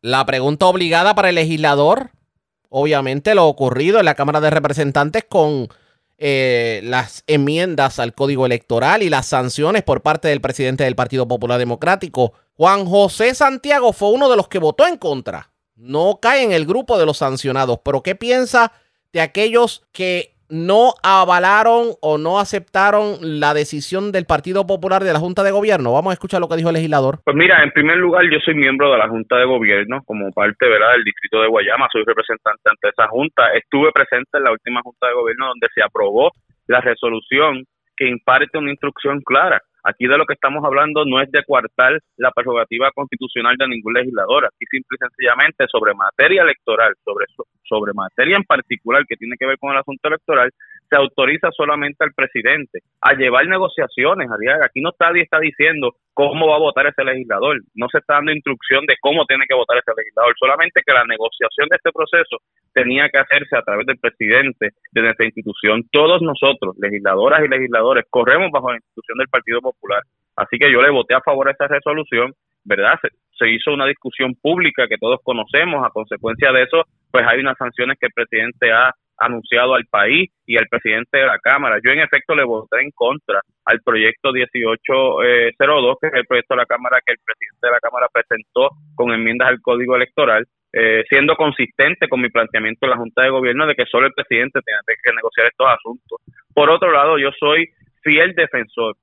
La pregunta obligada para el legislador, obviamente lo ocurrido en la Cámara de Representantes con eh, las enmiendas al código electoral y las sanciones por parte del presidente del Partido Popular Democrático. Juan José Santiago fue uno de los que votó en contra. No cae en el grupo de los sancionados, pero ¿qué piensa de aquellos que no avalaron o no aceptaron la decisión del Partido Popular de la Junta de Gobierno. Vamos a escuchar lo que dijo el legislador. Pues mira, en primer lugar, yo soy miembro de la Junta de Gobierno como parte ¿verdad? del distrito de Guayama, soy representante ante esa Junta. Estuve presente en la última Junta de Gobierno donde se aprobó la resolución que imparte una instrucción clara Aquí de lo que estamos hablando no es de coartar la prerrogativa constitucional de ningún legislador, aquí simple y sencillamente sobre materia electoral, sobre, sobre materia en particular que tiene que ver con el asunto electoral, se autoriza solamente al presidente a llevar negociaciones. Aquí no nadie está diciendo cómo va a votar ese legislador, no se está dando instrucción de cómo tiene que votar ese legislador, solamente que la negociación de este proceso tenía que hacerse a través del presidente de nuestra institución. Todos nosotros, legisladoras y legisladores, corremos bajo la institución del Partido Popular. Así que yo le voté a favor de esta resolución, ¿verdad? Se, se hizo una discusión pública que todos conocemos. A consecuencia de eso, pues hay unas sanciones que el presidente ha anunciado al país y al presidente de la Cámara. Yo en efecto le voté en contra al proyecto 1802, eh, que es el proyecto de la Cámara que el presidente de la Cámara presentó con enmiendas al Código Electoral, eh, siendo consistente con mi planteamiento en la Junta de Gobierno de que solo el presidente tiene que negociar estos asuntos. Por otro lado, yo soy fiel defensor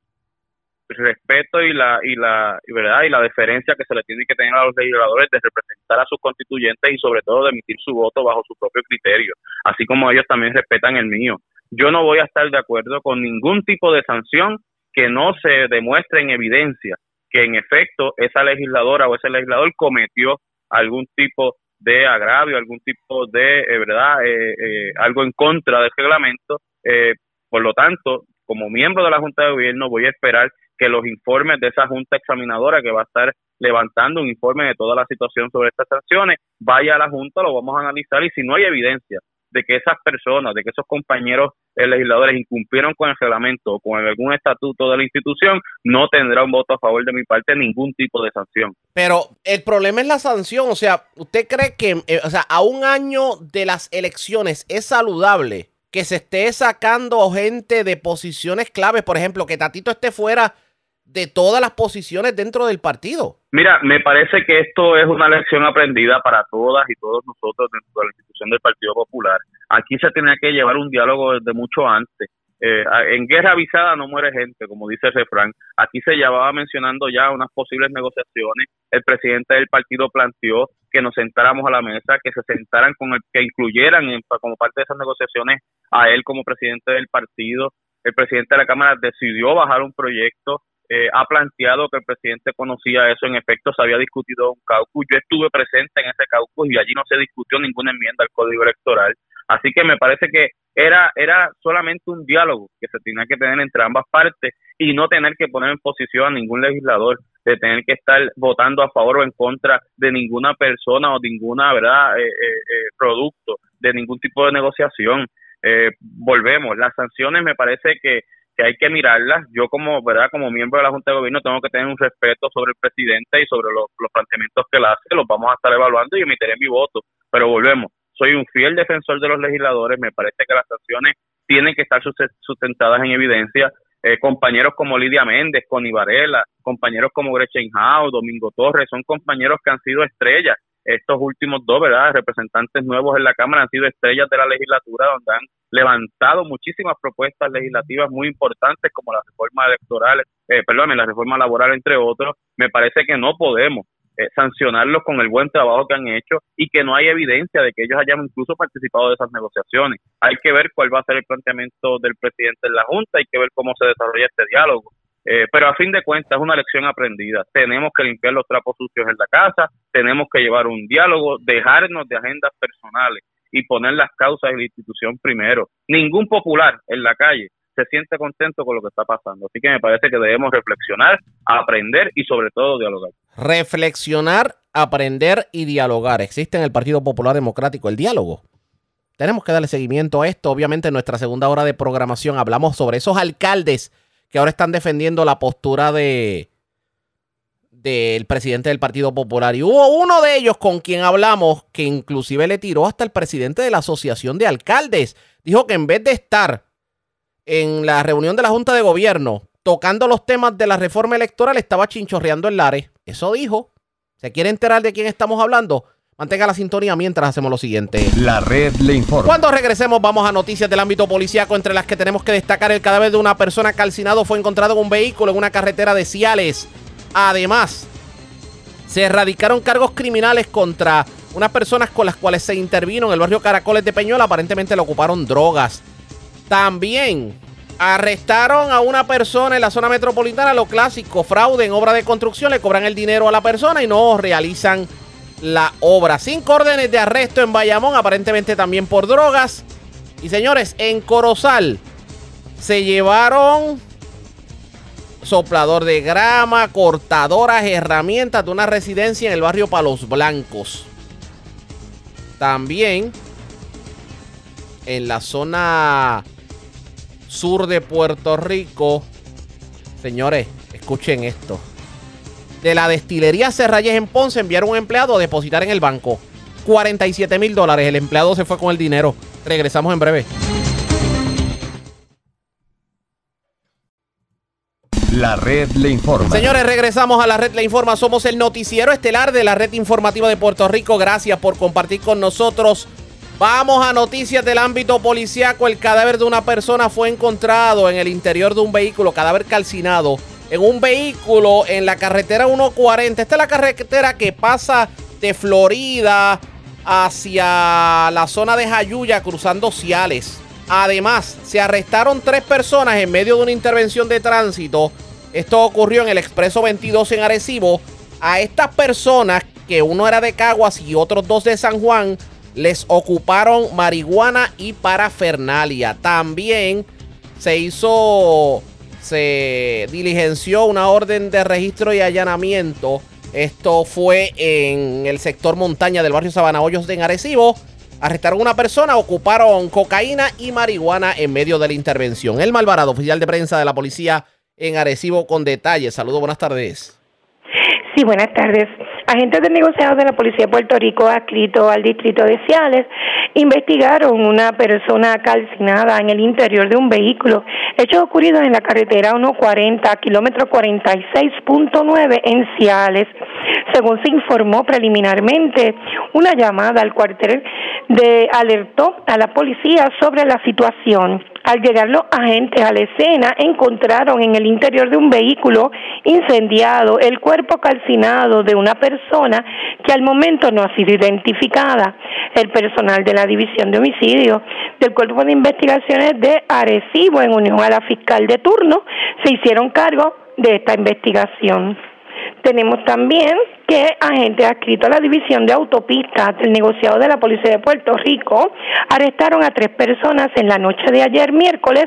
respeto y la y la verdad y la deferencia que se le tiene que tener a los legisladores de representar a sus constituyentes y sobre todo de emitir su voto bajo su propio criterio, así como ellos también respetan el mío. Yo no voy a estar de acuerdo con ningún tipo de sanción que no se demuestre en evidencia que en efecto esa legisladora o ese legislador cometió algún tipo de agravio, algún tipo de, eh, ¿verdad?, eh, eh, algo en contra del reglamento. por lo tanto, como miembro de la Junta de Gobierno, voy a esperar que los informes de esa Junta Examinadora que va a estar levantando un informe de toda la situación sobre estas sanciones, vaya a la Junta, lo vamos a analizar y si no hay evidencia de que esas personas, de que esos compañeros legisladores incumplieron con el reglamento o con algún estatuto de la institución, no tendrá un voto a favor de mi parte ningún tipo de sanción. Pero el problema es la sanción, o sea, ¿usted cree que, eh, o sea, a un año de las elecciones es saludable que se esté sacando gente de posiciones claves, por ejemplo, que Tatito esté fuera de todas las posiciones dentro del partido. Mira, me parece que esto es una lección aprendida para todas y todos nosotros dentro de la institución del Partido Popular. Aquí se tenía que llevar un diálogo desde mucho antes. Eh, en guerra avisada no muere gente, como dice el refrán. Aquí se llevaba mencionando ya unas posibles negociaciones. El presidente del partido planteó que nos sentáramos a la mesa, que se sentaran con el, que incluyeran como parte de esas negociaciones a él como presidente del partido. El presidente de la Cámara decidió bajar un proyecto eh, ha planteado que el presidente conocía eso, en efecto se había discutido un caucus, yo estuve presente en ese caucus y allí no se discutió ninguna enmienda al código electoral, así que me parece que era, era solamente un diálogo que se tenía que tener entre ambas partes y no tener que poner en posición a ningún legislador de tener que estar votando a favor o en contra de ninguna persona o ninguna verdad eh, eh, producto de ningún tipo de negociación volvemos las sanciones me parece que que hay que mirarlas. Yo como, ¿verdad? Como miembro de la Junta de Gobierno tengo que tener un respeto sobre el presidente y sobre los, planteamientos que él hace, los vamos a estar evaluando y emitiré mi voto. Pero volvemos, soy un fiel defensor de los legisladores, me parece que las sanciones tienen que estar sustentadas en evidencia. Eh, compañeros como Lidia Méndez, Connie Varela, compañeros como Gretchen Howe, Domingo Torres, son compañeros que han sido estrellas estos últimos dos, ¿verdad? Representantes nuevos en la Cámara han sido estrellas de la legislatura donde han levantado muchísimas propuestas legislativas muy importantes como la reforma electoral, eh, perdón, la reforma laboral, entre otros. Me parece que no podemos eh, sancionarlos con el buen trabajo que han hecho y que no hay evidencia de que ellos hayan incluso participado de esas negociaciones. Hay que ver cuál va a ser el planteamiento del presidente en la Junta, hay que ver cómo se desarrolla este diálogo. Eh, pero a fin de cuentas es una lección aprendida. Tenemos que limpiar los trapos sucios en la casa, tenemos que llevar un diálogo, dejarnos de agendas personales y poner las causas de la institución primero. Ningún popular en la calle se siente contento con lo que está pasando. Así que me parece que debemos reflexionar, aprender y sobre todo dialogar. Reflexionar, aprender y dialogar. Existe en el Partido Popular Democrático el diálogo. Tenemos que darle seguimiento a esto. Obviamente en nuestra segunda hora de programación hablamos sobre esos alcaldes que ahora están defendiendo la postura de del presidente del Partido Popular. Y hubo uno de ellos con quien hablamos que inclusive le tiró hasta el presidente de la Asociación de Alcaldes. Dijo que en vez de estar en la reunión de la Junta de Gobierno tocando los temas de la reforma electoral, estaba chinchorreando el Lares. Eso dijo. ¿Se quiere enterar de quién estamos hablando? Mantenga la sintonía mientras hacemos lo siguiente. La red le informa. Cuando regresemos vamos a noticias del ámbito policíaco, entre las que tenemos que destacar el cadáver de una persona calcinado fue encontrado en un vehículo en una carretera de Ciales. Además, se erradicaron cargos criminales contra unas personas con las cuales se intervino en el barrio Caracoles de Peñuela. Aparentemente le ocuparon drogas. También arrestaron a una persona en la zona metropolitana, lo clásico, fraude en obra de construcción, le cobran el dinero a la persona y no realizan la obra. Cinco órdenes de arresto en Bayamón, aparentemente también por drogas. Y señores, en Corozal se llevaron soplador de grama, cortadoras, herramientas de una residencia en el barrio Palos Blancos. También en la zona sur de Puerto Rico, señores, escuchen esto de la destilería Cerralles en Ponce enviaron un empleado a depositar en el banco. 47 mil dólares. El empleado se fue con el dinero. Regresamos en breve. La red le informa. Señores, regresamos a la red le informa. Somos el noticiero estelar de la red informativa de Puerto Rico. Gracias por compartir con nosotros. Vamos a noticias del ámbito policiaco. El cadáver de una persona fue encontrado en el interior de un vehículo, cadáver calcinado en un vehículo en la carretera 140. Esta es la carretera que pasa de Florida hacia la zona de Jayuya cruzando Ciales. Además, se arrestaron tres personas en medio de una intervención de tránsito. Esto ocurrió en el Expreso 22 en Arecibo. A estas personas, que uno era de Caguas y otros dos de San Juan, les ocuparon marihuana y parafernalia. También se hizo se diligenció una orden de registro y allanamiento. Esto fue en el sector montaña del barrio Sabana Hoyos de Arecibo. Arrestaron a una persona, ocuparon cocaína y marihuana en medio de la intervención. El Malvarado, oficial de prensa de la policía en Arecibo, con detalles. Saludos, buenas tardes. Sí, buenas tardes. Agentes de negociados de la Policía de Puerto Rico adscrito al distrito de Ciales investigaron una persona calcinada en el interior de un vehículo, hechos ocurridos en la carretera 140, kilómetro 46.9 en Ciales. Según se informó preliminarmente, una llamada al cuartel de alertó a la policía sobre la situación. Al llegar los agentes a la escena, encontraron en el interior de un vehículo incendiado el cuerpo calcinado de una persona que al momento no ha sido identificada. El personal de la División de Homicidio del Cuerpo de Investigaciones de Arecibo, en unión a la fiscal de turno, se hicieron cargo de esta investigación. Tenemos también que agentes adscritos a la División de Autopistas del negociado de la Policía de Puerto Rico arrestaron a tres personas en la noche de ayer miércoles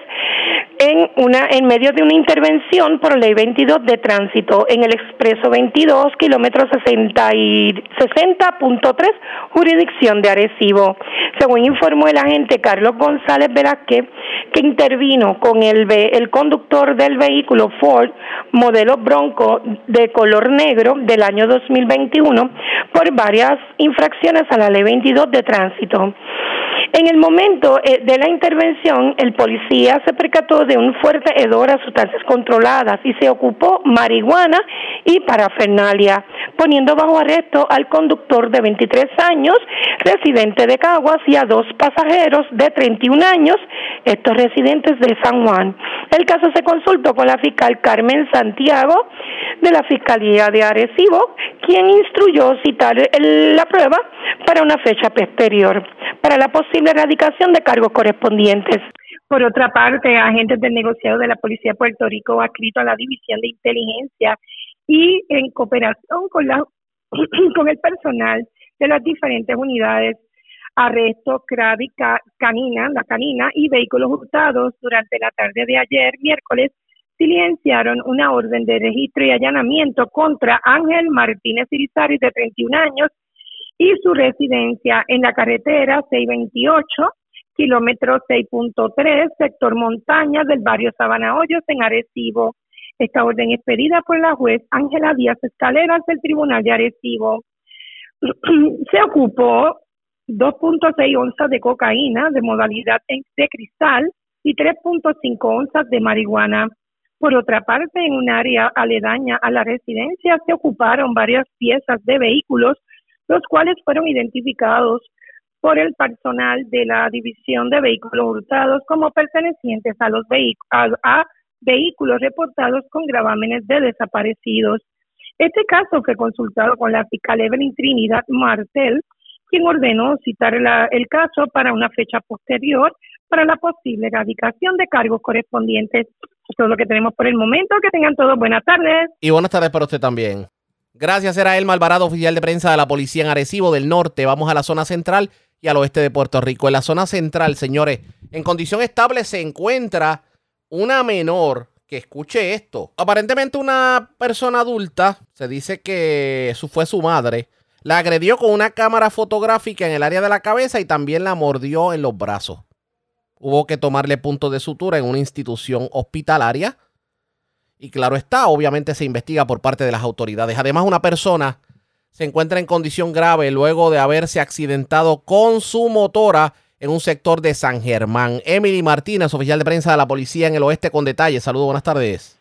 en una en medio de una intervención por ley 22 de tránsito en el expreso 22 kilómetros 60.3 jurisdicción de Arecibo. Según informó el agente Carlos González Velázquez, que intervino con el, el conductor del vehículo Ford modelo Bronco de color negro del año 2021 por varias infracciones a la ley 22 de tránsito. En el momento eh, de la intervención, el policía se percató de un fuerte hedor a sustancias controladas y se ocupó marihuana y parafernalia, poniendo bajo arresto al conductor de 23 años, residente de Caguas, y a dos pasajeros de 31 años, estos residentes de San Juan. El caso se consultó con la fiscal Carmen Santiago de la Fiscalía de Arecibo, quien instruyó citar la prueba para una fecha posterior. Para la posible erradicación de cargos correspondientes. Por otra parte, agentes del negociado de la Policía de Puerto Rico adscrito a la División de Inteligencia y en cooperación con, la, con el personal de las diferentes unidades arresto, CRAVI, canina, la canina y vehículos hurtados durante la tarde de ayer, miércoles, silenciaron una orden de registro y allanamiento contra Ángel Martínez Irizarry, de 31 años, y su residencia en la carretera 628, kilómetro 6.3, sector montaña del barrio Sabana Hoyos en Arecibo. Esta orden es pedida por la juez Ángela Díaz Escaleras del Tribunal de Arecibo. Se ocupó 2.6 onzas de cocaína de modalidad de cristal y 3.5 onzas de marihuana. Por otra parte, en un área aledaña a la residencia se ocuparon varias piezas de vehículos los cuales fueron identificados por el personal de la División de Vehículos Hurtados como pertenecientes a los vehículos, a vehículos reportados con gravámenes de desaparecidos. Este caso fue consultado con la fiscal Evelyn Trinidad Martel, quien ordenó citar el caso para una fecha posterior para la posible erradicación de cargos correspondientes. Esto es lo que tenemos por el momento. Que tengan todos buenas tardes. Y buenas tardes para usted también. Gracias, era el Malvarado, oficial de prensa de la Policía en Arecibo del Norte. Vamos a la zona central y al oeste de Puerto Rico. En la zona central, señores, en condición estable se encuentra una menor que escuche esto. Aparentemente una persona adulta, se dice que fue su madre, la agredió con una cámara fotográfica en el área de la cabeza y también la mordió en los brazos. Hubo que tomarle puntos de sutura en una institución hospitalaria. Y claro está, obviamente se investiga por parte de las autoridades. Además, una persona se encuentra en condición grave luego de haberse accidentado con su motora en un sector de San Germán. Emily Martínez, oficial de prensa de la policía en el oeste, con detalles. Saludos, buenas tardes.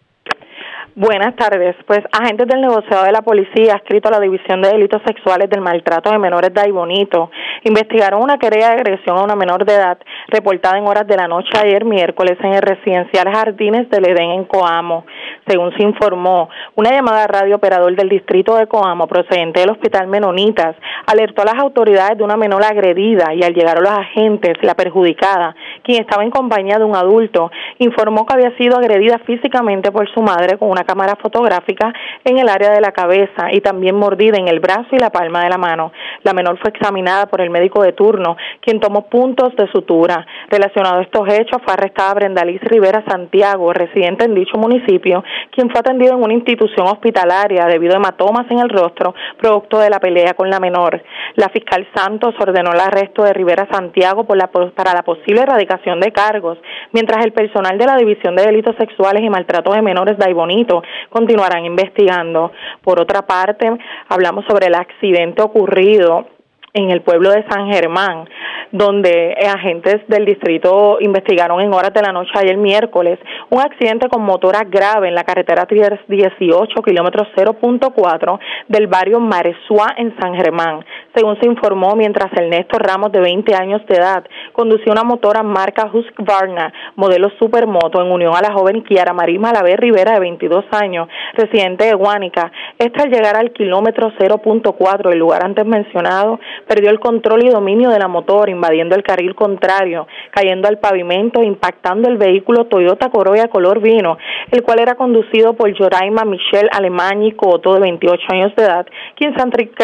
Buenas tardes. Pues agentes del negociado de la policía, escrito a la División de Delitos Sexuales del Maltrato de Menores de Bonito, investigaron una querella de agresión a una menor de edad reportada en horas de la noche ayer miércoles en el residencial Jardines del Edén en Coamo. Según se informó, una llamada radio operador del distrito de Coamo procedente del Hospital Menonitas alertó a las autoridades de una menor agredida y al llegar a los agentes, la perjudicada, quien estaba en compañía de un adulto, informó que había sido agredida físicamente por su madre con una cámara fotográfica en el área de la cabeza y también mordida en el brazo y la palma de la mano. La menor fue examinada por el médico de turno, quien tomó puntos de sutura. Relacionado a estos hechos, fue arrestada Brenda Liz Rivera Santiago, residente en dicho municipio, quien fue atendido en una institución hospitalaria debido a hematomas en el rostro, producto de la pelea con la menor. La fiscal Santos ordenó el arresto de Rivera Santiago por la, para la posible erradicación de cargos, mientras el personal de la División de Delitos Sexuales y Maltrato de Menores de Aibonito continuarán investigando. Por otra parte, hablamos sobre el accidente ocurrido en el pueblo de San Germán, donde agentes del distrito investigaron en horas de la noche ayer miércoles un accidente con motora grave en la carretera 18, kilómetros 0.4 del barrio Maresua en San Germán. Según se informó, mientras Ernesto Ramos, de 20 años de edad, conducía una motora marca Husqvarna, modelo Supermoto, en unión a la joven Kiara Marí Malavé Rivera, de 22 años, residente de Guánica. Esta al llegar al kilómetro 0.4, el lugar antes mencionado, perdió el control y dominio de la motor, invadiendo el carril contrario, cayendo al pavimento impactando el vehículo Toyota Corolla color vino, el cual era conducido por Joraima Michelle Alemani Coto, de 28 años de edad, quien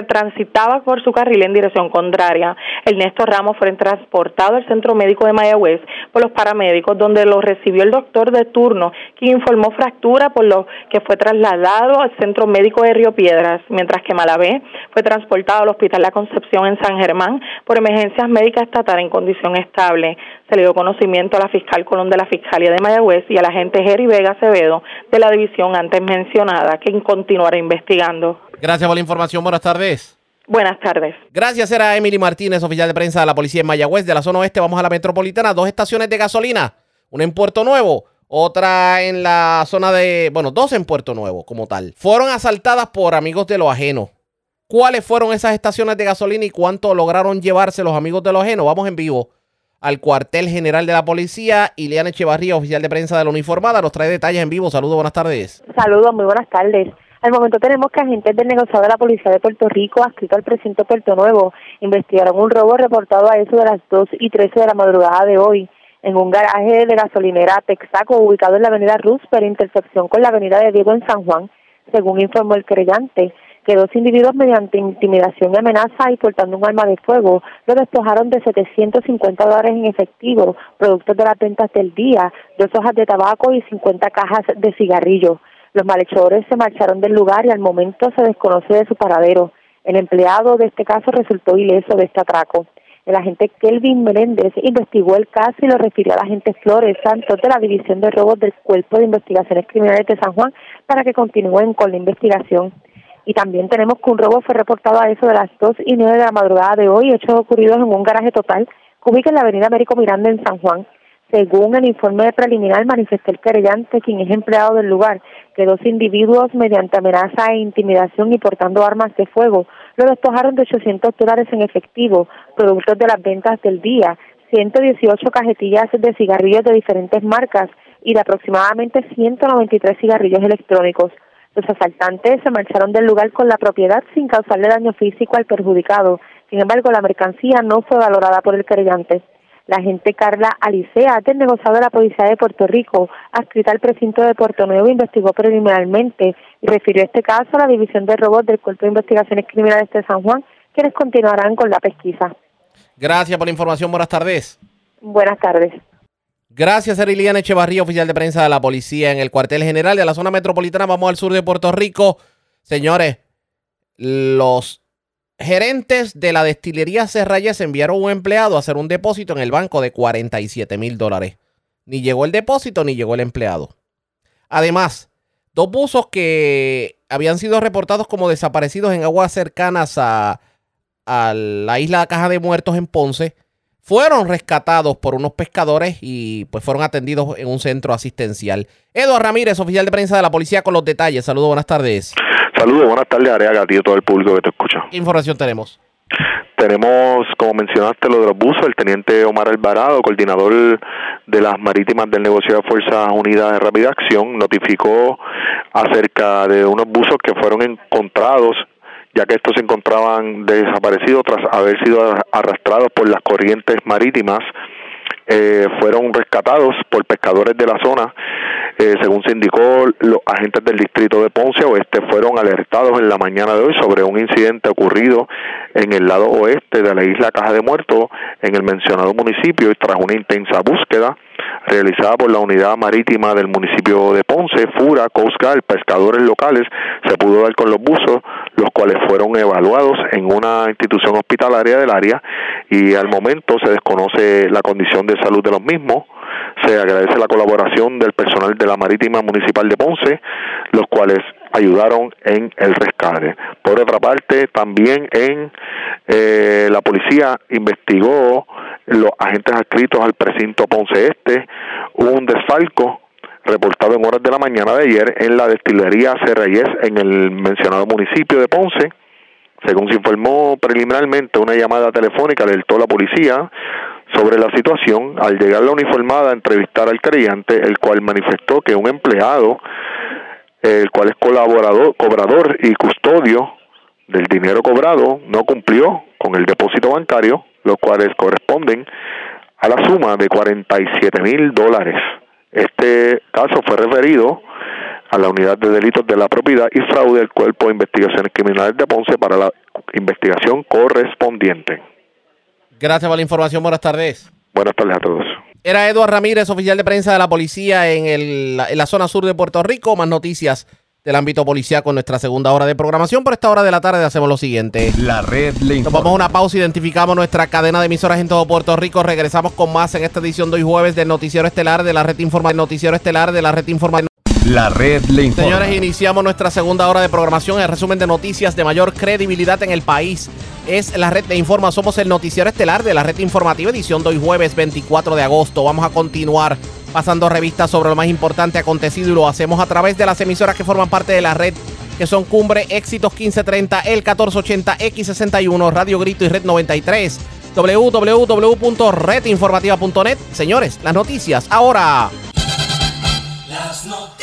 transitaba por su carril en dirección contraria. Ernesto Ramos fue transportado al centro médico de Mayagüez por los paramédicos, donde lo recibió el doctor de turno, quien informó fractura, por lo que fue trasladado al centro médico de Río Piedras, mientras que Malavé fue transportado al Hospital La Concepción en San Germán por emergencias médicas estatal en condición estable. Se le dio conocimiento a la fiscal Colón de la Fiscalía de Mayagüez y al agente Jerry Vega Acevedo de la división antes mencionada, quien continuará investigando. Gracias por la información. Buenas tardes. Buenas tardes. Gracias, era Emily Martínez, oficial de prensa de la policía en Mayagüez, de la zona oeste. Vamos a la metropolitana. Dos estaciones de gasolina, una en Puerto Nuevo, otra en la zona de, bueno, dos en Puerto Nuevo como tal. Fueron asaltadas por amigos de lo ajeno cuáles fueron esas estaciones de gasolina y cuánto lograron llevarse los amigos de los ajenos. Vamos en vivo al cuartel general de la policía. Ileana Echevarría, oficial de prensa de la uniformada, nos trae detalles en vivo. Saludos, buenas tardes. Saludos, muy buenas tardes. Al momento tenemos que agentes del negociado de la Policía de Puerto Rico, adscrito al precinto Puerto Nuevo, investigaron un robo reportado a eso de las 2 y 13 de la madrugada de hoy en un garaje de gasolinera Texaco ubicado en la avenida Roosevelt, intersección con la avenida de Diego en San Juan, según informó el creyente que dos individuos mediante intimidación y amenaza y portando un arma de fuego lo despojaron de 750 dólares en efectivo, productos de las ventas del día, dos hojas de tabaco y 50 cajas de cigarrillos. Los malhechores se marcharon del lugar y al momento se desconoce de su paradero. El empleado de este caso resultó ileso de este atraco. El agente Kelvin Meléndez investigó el caso y lo refirió al agente Flores Santos de la División de Robos del Cuerpo de Investigaciones Criminales de San Juan para que continúen con la investigación. Y también tenemos que un robo fue reportado a eso de las dos y nueve de la madrugada de hoy, hechos ocurridos en un garaje total que ubica en la avenida Américo Miranda en San Juan. Según el informe preliminar, manifestó el querellante, quien es empleado del lugar, que dos individuos, mediante amenaza e intimidación y portando armas de fuego, lo despojaron de 800 dólares en efectivo, productos de las ventas del día, 118 cajetillas de cigarrillos de diferentes marcas y de aproximadamente 193 cigarrillos electrónicos. Los asaltantes se marcharon del lugar con la propiedad sin causarle daño físico al perjudicado. Sin embargo, la mercancía no fue valorada por el querellante. La agente Carla Alicea, del negociado de la Policía de Puerto Rico, adscrita al precinto de Puerto Nuevo, investigó preliminarmente y refirió este caso a la División de Robos del Cuerpo de Investigaciones Criminales de San Juan, quienes continuarán con la pesquisa. Gracias por la información. Buenas tardes. Buenas tardes. Gracias, Eriliana Echevarría, oficial de prensa de la policía en el cuartel general de la zona metropolitana. Vamos al sur de Puerto Rico. Señores, los gerentes de la destilería Serrayes enviaron un empleado a hacer un depósito en el banco de 47 mil dólares. Ni llegó el depósito ni llegó el empleado. Además, dos buzos que habían sido reportados como desaparecidos en aguas cercanas a, a la isla Caja de Muertos en Ponce fueron rescatados por unos pescadores y pues fueron atendidos en un centro asistencial. Eduardo Ramírez, oficial de prensa de la policía, con los detalles. Saludos, buenas tardes. Saludos, buenas tardes, Areaga, a todo el público que te escucha. ¿Qué información tenemos? Tenemos, como mencionaste, lo de los buzos, el teniente Omar Alvarado, coordinador de las marítimas del negocio de Fuerzas Unidas de Rápida Acción, notificó acerca de unos buzos que fueron encontrados ya que estos se encontraban desaparecidos tras haber sido arrastrados por las corrientes marítimas. Eh, fueron rescatados por pescadores de la zona. Eh, según se indicó, los agentes del distrito de Ponce Oeste fueron alertados en la mañana de hoy sobre un incidente ocurrido en el lado oeste de la isla Caja de Muertos, en el mencionado municipio, y tras una intensa búsqueda realizada por la unidad marítima del municipio de Ponce, FURA, Coast Guard, pescadores locales, se pudo dar con los buzos, los cuales fueron evaluados en una institución hospitalaria del área y al momento se desconoce la condición de salud de los mismos. Se agradece la colaboración del personal de la Marítima Municipal de Ponce, los cuales ayudaron en el rescate. Por otra parte, también en eh, la policía investigó los agentes adscritos al precinto Ponce Este un desfalco reportado en horas de la mañana de ayer en la destilería Cerreyes en el mencionado municipio de Ponce. Según se informó preliminarmente, una llamada telefónica alertó a la policía sobre la situación. Al llegar la uniformada a entrevistar al creyente, el cual manifestó que un empleado, el cual es colaborador, cobrador y custodio del dinero cobrado, no cumplió con el depósito bancario, los cuales corresponden a la suma de 47 mil dólares. Este caso fue referido a la Unidad de Delitos de la Propiedad y Fraude del Cuerpo de Investigaciones Criminales de Ponce para la investigación correspondiente. Gracias por la información. Buenas tardes. Buenas tardes a todos. Era Eduardo Ramírez, oficial de prensa de la policía en, el, en la zona sur de Puerto Rico. Más noticias del ámbito policial con nuestra segunda hora de programación. Por esta hora de la tarde hacemos lo siguiente. La red le Nos informa. vamos a una pausa, identificamos nuestra cadena de emisoras en todo Puerto Rico. Regresamos con más en esta edición de hoy jueves del Noticiero Estelar de la Red Informa, Noticiero Estelar de la Red Informa. La red le informa. Señores, iniciamos nuestra segunda hora de programación. El resumen de noticias de mayor credibilidad en el país es la red de Informa. Somos el noticiero estelar de la red informativa, edición de hoy jueves 24 de agosto. Vamos a continuar pasando revistas sobre lo más importante acontecido y lo hacemos a través de las emisoras que forman parte de la red, que son Cumbre, Éxitos 1530, El 1480, X61, Radio Grito y Red 93. www.redinformativa.net. Señores, las noticias ahora. Las noticias.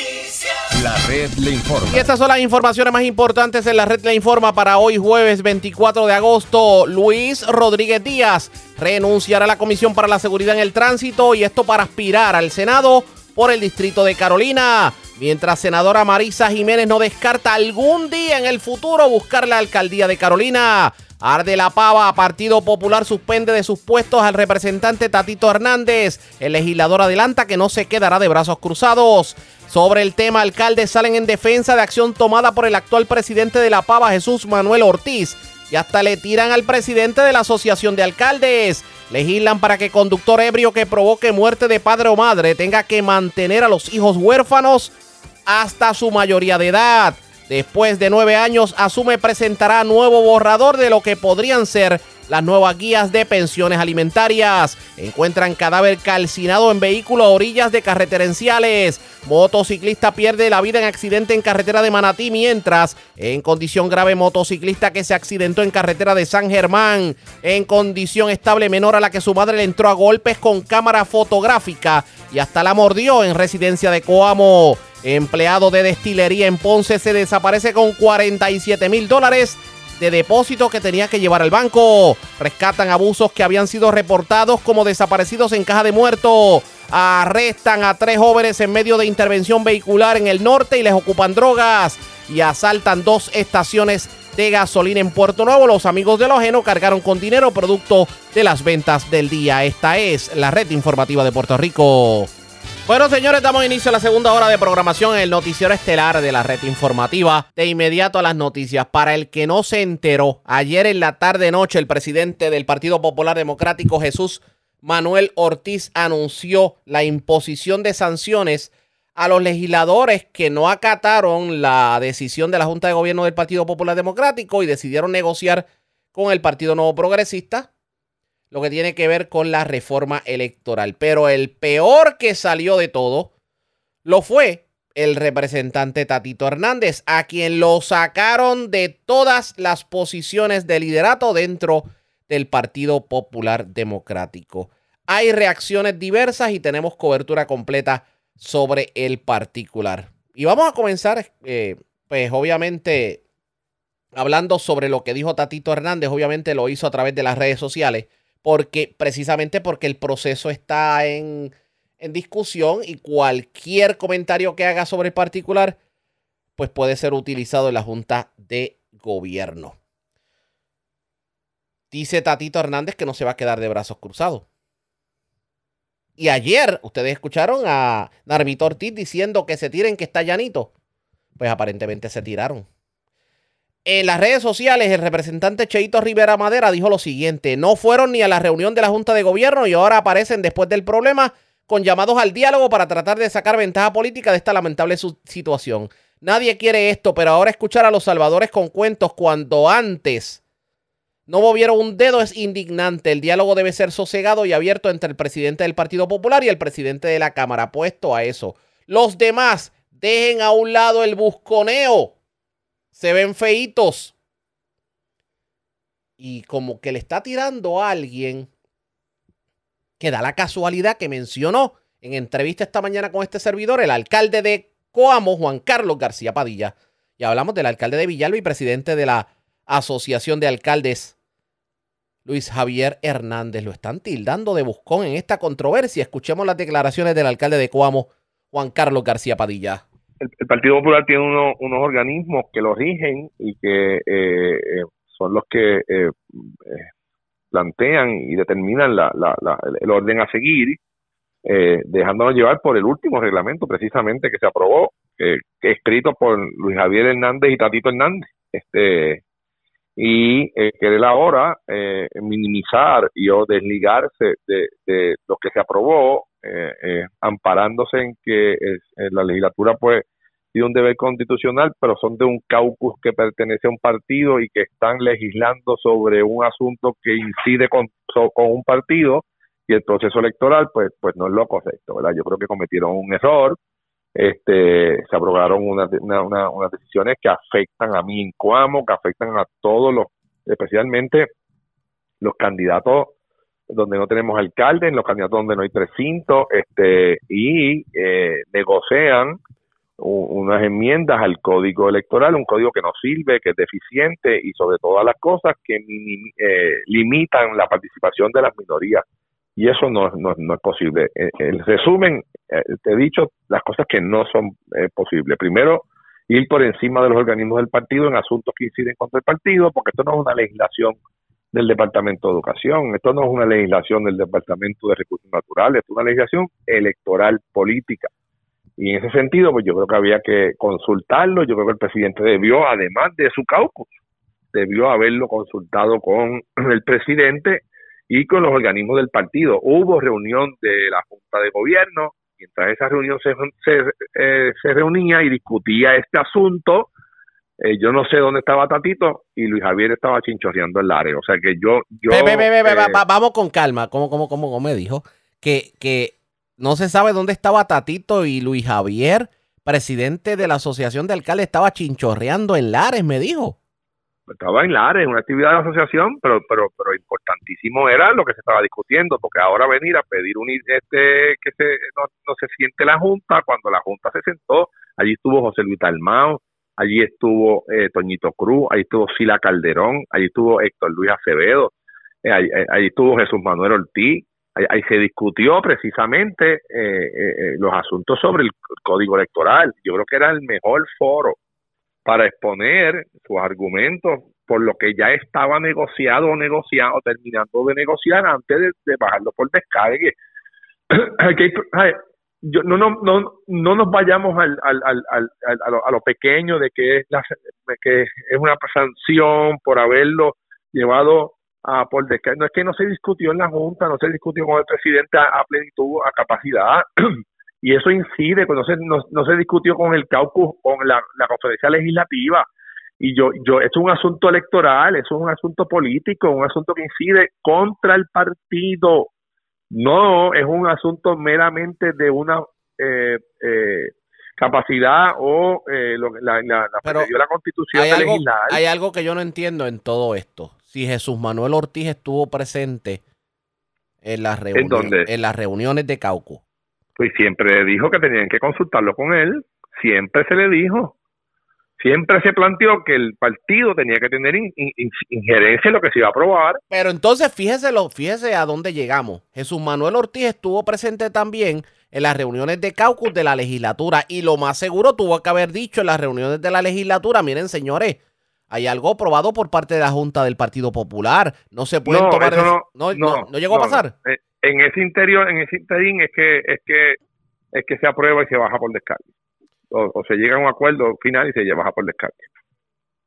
La red le informa. Y estas son las informaciones más importantes en la red Le Informa para hoy jueves 24 de agosto. Luis Rodríguez Díaz renunciará a la Comisión para la Seguridad en el Tránsito y esto para aspirar al Senado por el Distrito de Carolina. Mientras senadora Marisa Jiménez no descarta algún día en el futuro buscar la alcaldía de Carolina. Arde la pava, Partido Popular suspende de sus puestos al representante Tatito Hernández. El legislador adelanta que no se quedará de brazos cruzados. Sobre el tema, alcaldes salen en defensa de acción tomada por el actual presidente de la pava, Jesús Manuel Ortiz. Y hasta le tiran al presidente de la Asociación de Alcaldes. Legislan para que conductor ebrio que provoque muerte de padre o madre tenga que mantener a los hijos huérfanos hasta su mayoría de edad. Después de nueve años, asume presentará nuevo borrador de lo que podrían ser las nuevas guías de pensiones alimentarias. Encuentran cadáver calcinado en vehículo a orillas de carreterenciales. Motociclista pierde la vida en accidente en carretera de Manatí, mientras en condición grave motociclista que se accidentó en carretera de San Germán. En condición estable menor a la que su madre le entró a golpes con cámara fotográfica y hasta la mordió en residencia de Coamo. Empleado de destilería en Ponce se desaparece con 47 mil dólares de depósito que tenía que llevar al banco. Rescatan abusos que habían sido reportados como desaparecidos en caja de muerto. Arrestan a tres jóvenes en medio de intervención vehicular en el norte y les ocupan drogas. Y asaltan dos estaciones de gasolina en Puerto Nuevo. Los amigos de lo cargaron con dinero producto de las ventas del día. Esta es la red informativa de Puerto Rico. Bueno, señores, damos inicio a la segunda hora de programación en el noticiero estelar de la red informativa. De inmediato a las noticias. Para el que no se enteró, ayer en la tarde-noche el presidente del Partido Popular Democrático, Jesús Manuel Ortiz, anunció la imposición de sanciones a los legisladores que no acataron la decisión de la Junta de Gobierno del Partido Popular Democrático y decidieron negociar con el Partido Nuevo Progresista lo que tiene que ver con la reforma electoral. Pero el peor que salió de todo lo fue el representante Tatito Hernández, a quien lo sacaron de todas las posiciones de liderato dentro del Partido Popular Democrático. Hay reacciones diversas y tenemos cobertura completa sobre el particular. Y vamos a comenzar, eh, pues obviamente, hablando sobre lo que dijo Tatito Hernández, obviamente lo hizo a través de las redes sociales porque precisamente porque el proceso está en, en discusión y cualquier comentario que haga sobre el particular, pues puede ser utilizado en la Junta de Gobierno. Dice Tatito Hernández que no se va a quedar de brazos cruzados. Y ayer ustedes escucharon a Narmito Ortiz diciendo que se tiren, que está llanito. Pues aparentemente se tiraron. En las redes sociales, el representante Cheito Rivera Madera dijo lo siguiente: no fueron ni a la reunión de la Junta de Gobierno y ahora aparecen después del problema con llamados al diálogo para tratar de sacar ventaja política de esta lamentable situación. Nadie quiere esto, pero ahora escuchar a los salvadores con cuentos cuando antes no movieron un dedo es indignante. El diálogo debe ser sosegado y abierto entre el presidente del Partido Popular y el presidente de la Cámara. Puesto a eso. Los demás, dejen a un lado el busconeo se ven feitos. Y como que le está tirando a alguien que da la casualidad que mencionó en entrevista esta mañana con este servidor el alcalde de Coamo, Juan Carlos García Padilla. Y hablamos del alcalde de Villalba y presidente de la Asociación de Alcaldes, Luis Javier Hernández. Lo están tildando de buscón en esta controversia. Escuchemos las declaraciones del alcalde de Coamo, Juan Carlos García Padilla el, Partido Popular tiene unos organismos que lo rigen y que eh, eh, son los que eh, plantean y determinan la, el orden a seguir, dejándonos llevar por el último reglamento precisamente que se aprobó, que escrito por Luis Javier Hernández y Tatito Hernández. este y querer ahora minimizar y o desligarse de, de lo que se aprobó eh, eh, amparándose en que la legislatura pues tiene un deber constitucional, pero son de un caucus que pertenece a un partido y que están legislando sobre un asunto que incide con, con un partido y el proceso electoral pues pues no es lo correcto, ¿verdad? Yo creo que cometieron un error, este se aprobaron unas una, unas decisiones que afectan a mí en Cuamo, que afectan a todos los, especialmente los candidatos donde no tenemos alcalde, en los candidatos donde no hay precinto, este, y eh, negocian unas enmiendas al código electoral, un código que no sirve, que es deficiente y sobre todas las cosas que eh, limitan la participación de las minorías. Y eso no, no, no es posible. En, eh, resumen, te he dicho las cosas que no son posibles. Primero, ir por encima de los organismos del partido en asuntos que inciden contra el partido, porque esto no es una legislación del Departamento de Educación. Esto no es una legislación del Departamento de Recursos Naturales, es una legislación electoral política. Y en ese sentido, pues yo creo que había que consultarlo. Yo creo que el presidente debió, además de su caucus, debió haberlo consultado con el presidente y con los organismos del partido. Hubo reunión de la Junta de Gobierno, mientras esa reunión se, se, eh, se reunía y discutía este asunto, eh, yo no sé dónde estaba Tatito y Luis Javier estaba chinchorreando el área. O sea que yo... yo ve, ve, eh, va- va- vamos con calma. ¿Cómo, cómo, cómo, cómo me dijo? Que, que no se sabe dónde estaba Tatito y Luis Javier, presidente de la Asociación de Alcaldes, estaba chinchorreando en Lares, me dijo. estaba en Lares, una actividad de la asociación, pero, pero, pero importantísimo era lo que se estaba discutiendo, porque ahora venir a pedir un este que se no, no se siente la junta, cuando la junta se sentó, allí estuvo José Luis Dalmao, allí estuvo eh, Toñito Cruz, allí estuvo Sila Calderón, allí estuvo Héctor Luis Acevedo, eh, allí, eh, estuvo Jesús Manuel Ortiz, ahí, se discutió precisamente eh, eh, los asuntos sobre el código electoral. Yo creo que era el mejor foro para exponer sus argumentos por lo que ya estaba negociado o negociado, terminando de negociar antes de, de bajarlo por descargue. Aquí, ay, yo, no, no, no, no nos vayamos al, al, al, al- a, lo, a lo pequeño de que es, la, que es una sanción por haberlo llevado a por descargue. No es que no se discutió en la Junta, no se discutió con el presidente a, a plenitud, a capacidad. y eso incide, pues no se, no, no se discutió con el caucus, con la, conferencia legislativa. Y yo, yo, es un asunto electoral, es un asunto político, un asunto que incide contra el partido. No es un asunto meramente de una eh, eh, capacidad o eh, lo, que- la, la, la, Pero constitución Hay de algo, legislar. hay algo que yo no entiendo en todo esto. Si Jesús Manuel Ortiz estuvo presente en las, reuniones, en las reuniones de Cauco. Pues siempre dijo que tenían que consultarlo con él, siempre se le dijo. Siempre se planteó que el partido tenía que tener in- in- injerencia en lo que se iba a aprobar. Pero entonces fíjese, lo, fíjese a dónde llegamos. Jesús Manuel Ortiz estuvo presente también en las reuniones de caucus de la legislatura y lo más seguro tuvo que haber dicho en las reuniones de la legislatura, miren señores, hay algo aprobado por parte de la Junta del Partido Popular, no se pueden No, tomar... eso no, no, no, no llegó a pasar. Eh, En ese interior, en ese interín es que es que es que se aprueba y se baja por descargue. O, o se llega a un acuerdo final y se baja por descargue.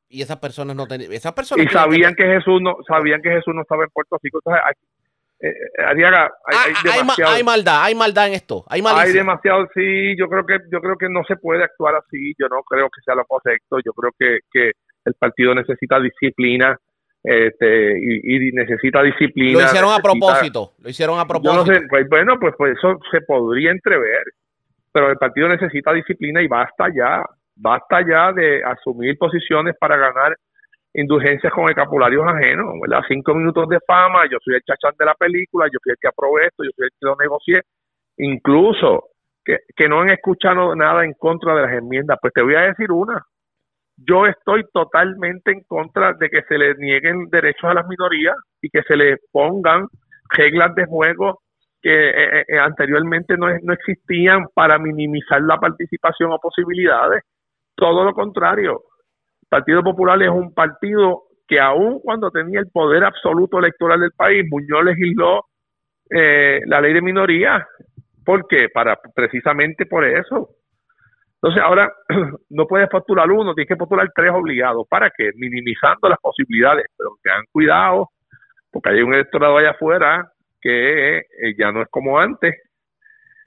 Y esas personas no tenían... Esas personas Y sabían que Jesús no sabían que Jesús no estaba en Puerto Rico. Entonces, hay, eh, eh, Arriaga, hay, hay hay, ma- hay maldad, hay maldad en esto, hay hay malicia. demasiado sí yo creo que yo creo que no se puede actuar así yo no creo que sea lo correcto yo creo que, que el partido necesita disciplina este y, y necesita disciplina Lo hicieron a propósito, lo hicieron a propósito. no sé pues bueno pues pues eso se podría entrever pero el partido necesita disciplina y basta ya basta ya de asumir posiciones para ganar indulgencias con escapularios ajenos, ¿verdad? Cinco minutos de fama, yo soy el chachán de la película, yo fui el que aprobé esto, yo fui el que lo negocié, incluso que, que no han escuchado nada en contra de las enmiendas, pues te voy a decir una, yo estoy totalmente en contra de que se le nieguen derechos a las minorías y que se le pongan reglas de juego que eh, eh, anteriormente no, no existían para minimizar la participación o posibilidades. Todo lo contrario. El Partido Popular es un partido que aun cuando tenía el poder absoluto electoral del país, Muñoz legisló eh, la ley de minoría. ¿Por qué? Para precisamente por eso. Entonces ahora no puedes postular uno, tienes que postular tres obligados. ¿Para qué? Minimizando las posibilidades. Pero tengan cuidado, porque hay un electorado allá afuera que eh, ya no es como antes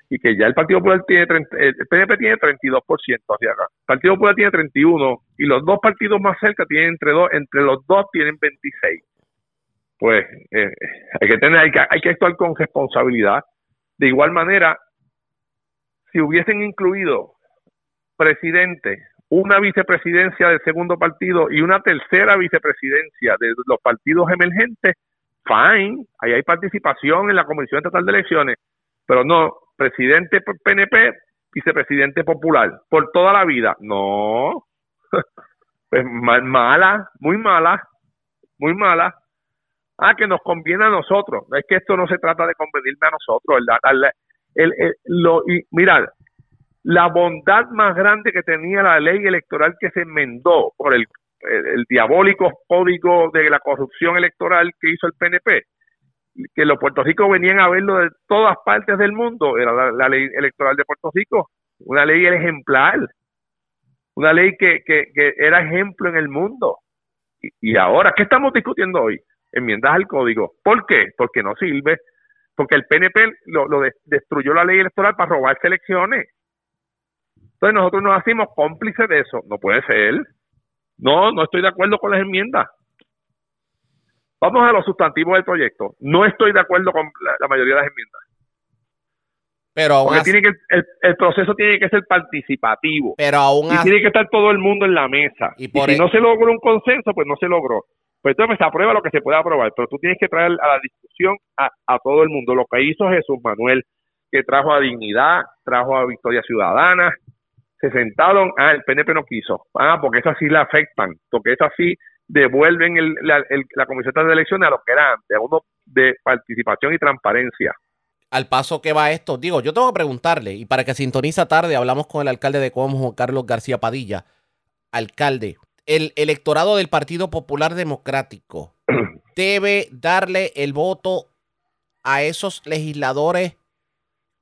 y que ya el Partido Popular tiene 30, el PNP tiene 32% hacia acá. El Partido Popular tiene 31 y los dos partidos más cerca tienen entre dos, entre los dos tienen 26. Pues eh, hay que tener hay que, hay que actuar con responsabilidad. De igual manera, si hubiesen incluido presidente, una vicepresidencia del segundo partido y una tercera vicepresidencia de los partidos emergentes, fine, ahí hay participación en la Comisión Estatal de Elecciones, pero no, presidente PNP, vicepresidente popular, por toda la vida. No, pues ma- mala, muy mala, muy mala. Ah, que nos conviene a nosotros. Es que esto no se trata de convenirme a nosotros. El, el- lo, y mira, la bondad más grande que tenía la ley electoral que se enmendó por el, el, diabólico código de la corrupción electoral que hizo el PNP, que los Puerto Rico venían a verlo de todas partes del mundo, era la, ley electoral de Puerto Rico, una ley ejemplar, una ley que, que, era ejemplo en el mundo. Y, ahora, ¿qué estamos discutiendo hoy? Enmiendas al código. ¿Por qué? Porque no sirve. Porque el PNP lo, lo de- destruyó la ley electoral para robarse elecciones. Entonces nosotros nos hacemos cómplices de eso. No puede ser. No, no estoy de acuerdo con las enmiendas. Vamos a los sustantivos del proyecto. No estoy de acuerdo con la, mayoría de las enmiendas. Pero aún Porque tiene que, el, proceso tiene que ser participativo. Pero aún y tiene que estar todo el mundo en la mesa. Y, si e- no se logró un consenso, pues no se logró. Pues entonces se aprueba lo que se puede aprobar, pero tú tienes que traer a la discusión a, a todo el mundo. Lo que hizo Jesús Manuel, que trajo a Dignidad, trajo a Victoria Ciudadana, se sentaron, ah, el PNP no quiso, ah, porque eso sí le afectan, porque eso sí devuelven el, la, la comisión de elecciones a lo que era antes, a uno de participación y transparencia. Al paso que va esto, digo, yo tengo que preguntarle, y para que sintoniza tarde, hablamos con el alcalde de Cuomo, Juan Carlos García Padilla. Alcalde, el electorado del Partido Popular Democrático debe darle el voto a esos legisladores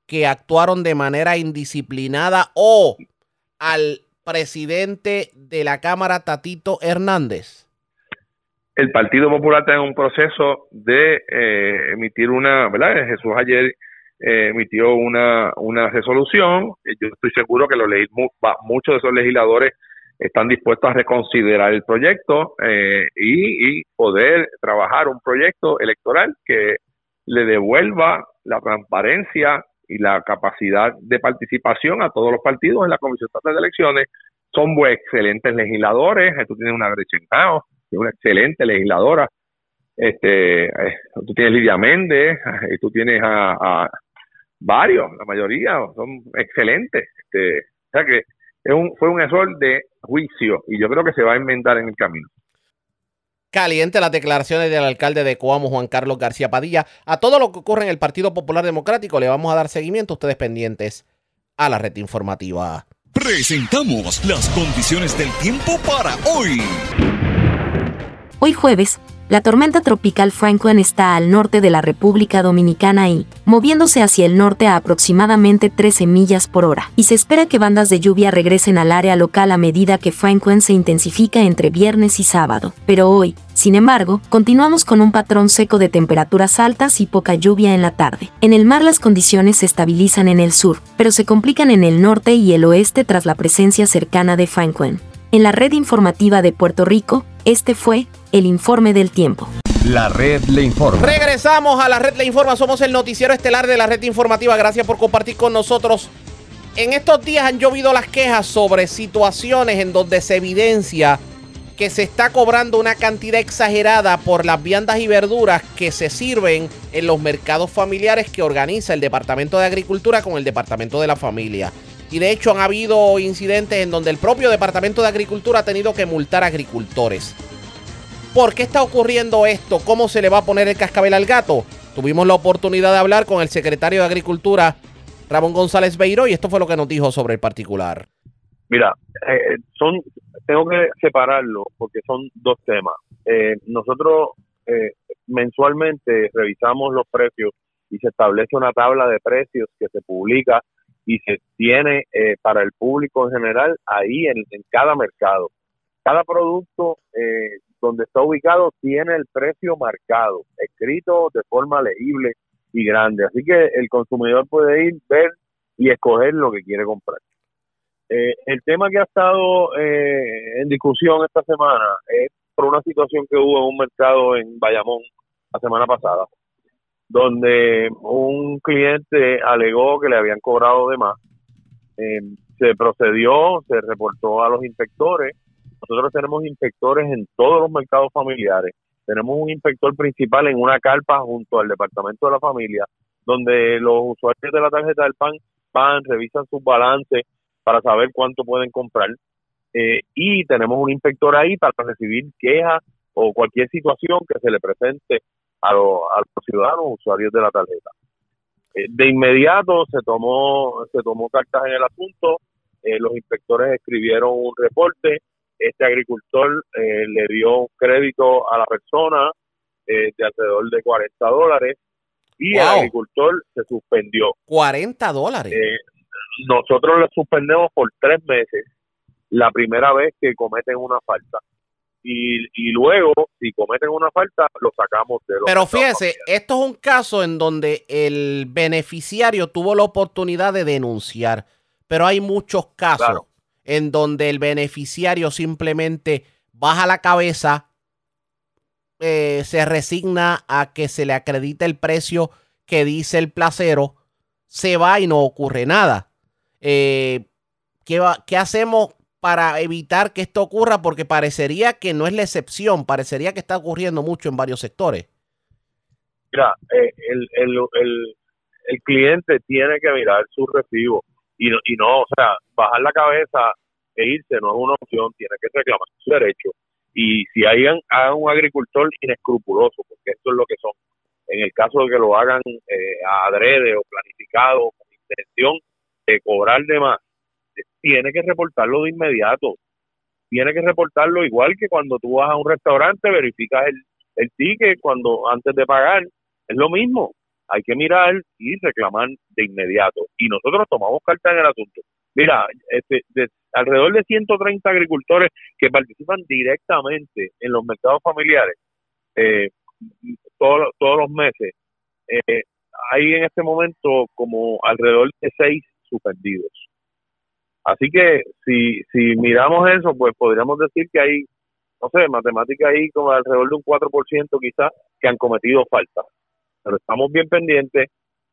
que actuaron de manera indisciplinada o al presidente de la Cámara, Tatito Hernández? El Partido Popular está en un proceso de eh, emitir una, ¿verdad? Jesús ayer eh, emitió una, una resolución. Yo estoy seguro que los muchos de esos legisladores están dispuestos a reconsiderar el proyecto eh, y, y, poder trabajar un proyecto electoral que le devuelva la transparencia y la capacidad de participación a todos los partidos en la Comisión Estatal de Elecciones. Son muy excelentes legisladores. Tú tienes una es una excelente legisladora. Este, eh, tú tienes Lidia Méndez, y tú tienes a, varios, la mayoría son excelentes. Este, o sea que fue un error de juicio y yo creo que se va a inventar en el camino. Caliente las declaraciones del alcalde de Coamo, Juan Carlos García Padilla. A todo lo que ocurre en el Partido Popular Democrático le vamos a dar seguimiento, ustedes pendientes a la red informativa. Presentamos las condiciones del tiempo para hoy. Hoy jueves, la tormenta tropical Franklin está al norte de la República Dominicana y, moviéndose hacia el norte a aproximadamente 13 millas por hora, y se espera que bandas de lluvia regresen al área local a medida que Franklin se intensifica entre viernes y sábado. Pero hoy, sin embargo, continuamos con un patrón seco de temperaturas altas y poca lluvia en la tarde. En el mar las condiciones se estabilizan en el sur, pero se complican en el norte y el oeste tras la presencia cercana de Franklin. En la red informativa de Puerto Rico, este fue el informe del tiempo. La red le informa. Regresamos a la red le informa. Somos el noticiero estelar de la red informativa. Gracias por compartir con nosotros. En estos días han llovido las quejas sobre situaciones en donde se evidencia que se está cobrando una cantidad exagerada por las viandas y verduras que se sirven en los mercados familiares que organiza el Departamento de Agricultura con el Departamento de la Familia. Y de hecho han habido incidentes en donde el propio Departamento de Agricultura ha tenido que multar a agricultores. ¿Por qué está ocurriendo esto? ¿Cómo se le va a poner el cascabel al gato? Tuvimos la oportunidad de hablar con el secretario de Agricultura, Ramón González Beiro, y esto fue lo que nos dijo sobre el particular. Mira, eh, son, tengo que separarlo porque son dos temas. Eh, nosotros eh, mensualmente revisamos los precios y se establece una tabla de precios que se publica y se tiene para el público en general ahí en, en cada mercado. Cada producto eh, donde está ubicado tiene el precio marcado, escrito de forma legible y grande. Así que el consumidor puede ir, ver y escoger lo que quiere comprar. Eh, el tema que ha estado eh, en discusión esta semana es por una situación que hubo en un mercado en Bayamón la semana pasada, donde un cliente alegó que le habían cobrado de más. Eh, se procedió, se reportó a los inspectores nosotros tenemos inspectores en todos los mercados familiares. Tenemos un inspector principal en una carpa junto al Departamento de la Familia, donde los usuarios de la tarjeta del PAN van, revisan sus balances para saber cuánto pueden comprar. Eh, y tenemos un inspector ahí para recibir quejas o cualquier situación que se le presente a, los ciudadanos usuarios de la tarjeta. Eh, de inmediato se tomó se tomó cartas en el asunto, eh, los inspectores escribieron un reporte, este agricultor eh, le dio un crédito a la persona eh, de alrededor de 40 dólares y el agricultor se suspendió. 40 dólares. Nosotros le suspendemos por tres meses la primera vez que cometen una falta. Y, y luego, si cometen una falta, lo sacamos de los Pero fíjese, esto es un caso en donde el beneficiario tuvo la oportunidad de denunciar, pero hay muchos casos en donde el beneficiario simplemente baja la cabeza, eh, se resigna a que se le acredite el precio que dice el placero, se va y no ocurre nada. Eh, ¿qué, va, ¿Qué hacemos para evitar que esto ocurra? Porque parecería que no es la excepción, parecería que está ocurriendo mucho en varios sectores. Mira, eh, el, el, cliente tiene que mirar su recibo y y no, o sea, bajar la cabeza e irse no es una opción, tiene que reclamar su derecho. Y si hay un, un agricultor inescrupuloso, porque esto es lo que son, en el caso de que lo hagan eh, adrede o planificado, con intención de cobrar de más, tiene que reportarlo de inmediato. Tiene que reportarlo igual que cuando tú vas a un restaurante, verificas el, el ticket cuando antes de pagar, es lo mismo. Hay que mirar y reclamar de inmediato. Y nosotros tomamos carta en el asunto. Mira, este, de, alrededor de 130 agricultores que participan directamente en los mercados familiares eh, todos, todos los meses. Eh, hay en este momento como alrededor de seis suspendidos. Así que si, si miramos eso, pues podríamos decir que hay, no sé, matemática ahí como alrededor de un 4% quizás que han cometido falta. Pero estamos bien pendientes,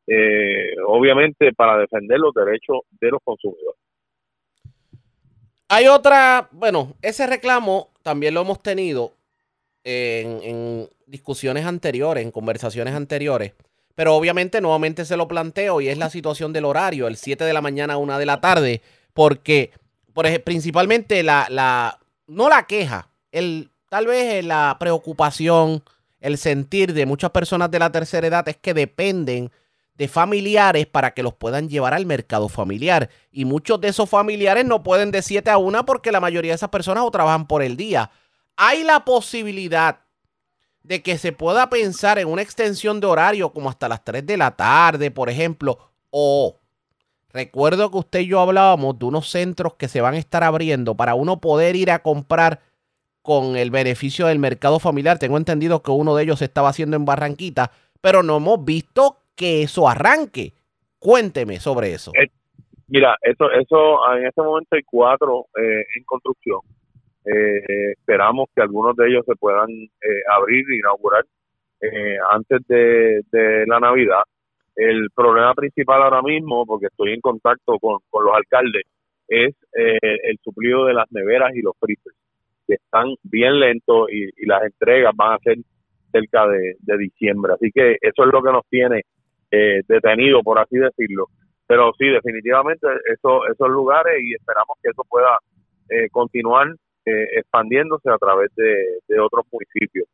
eh, obviamente, para defender los derechos de los consumidores. Hay otra, bueno, ese reclamo también lo hemos tenido en, en, discusiones anteriores, en conversaciones anteriores, pero obviamente nuevamente se lo planteo y es la situación del horario, el 7 de la mañana a 1 de la tarde, porque por ejemplo, principalmente la, la, no la queja, el, tal vez la preocupación, el sentir de muchas personas de la tercera edad es que dependen de familiares para que los puedan llevar al mercado familiar. Y muchos de esos familiares no pueden de 7 a 1 porque la mayoría de esas personas o trabajan por el día. Hay la posibilidad de que se pueda pensar en una extensión de horario como hasta las 3 de la tarde, por ejemplo, o recuerdo que usted y yo hablábamos de unos centros que se van a estar abriendo para uno poder ir a comprar con el beneficio del mercado familiar. Tengo entendido que uno de ellos se estaba haciendo en Barranquita, pero no hemos visto que eso arranque. Cuénteme sobre eso. Eh, mira, eso, eso en este momento hay cuatro eh, en construcción. Eh, esperamos que algunos de ellos se puedan abrir e inaugurar antes de, la Navidad. El problema principal ahora mismo, porque estoy en contacto con, con los alcaldes, es eh, el suplido de las neveras y los freezers, que están bien lentos y, y las entregas van a ser cerca de, de, diciembre. Así que eso es lo que nos tiene eh, detenido, por así decirlo. Pero sí, definitivamente eso, esos lugares y esperamos que eso pueda eh, continuar eh, expandiéndose a través de, de, otros municipios.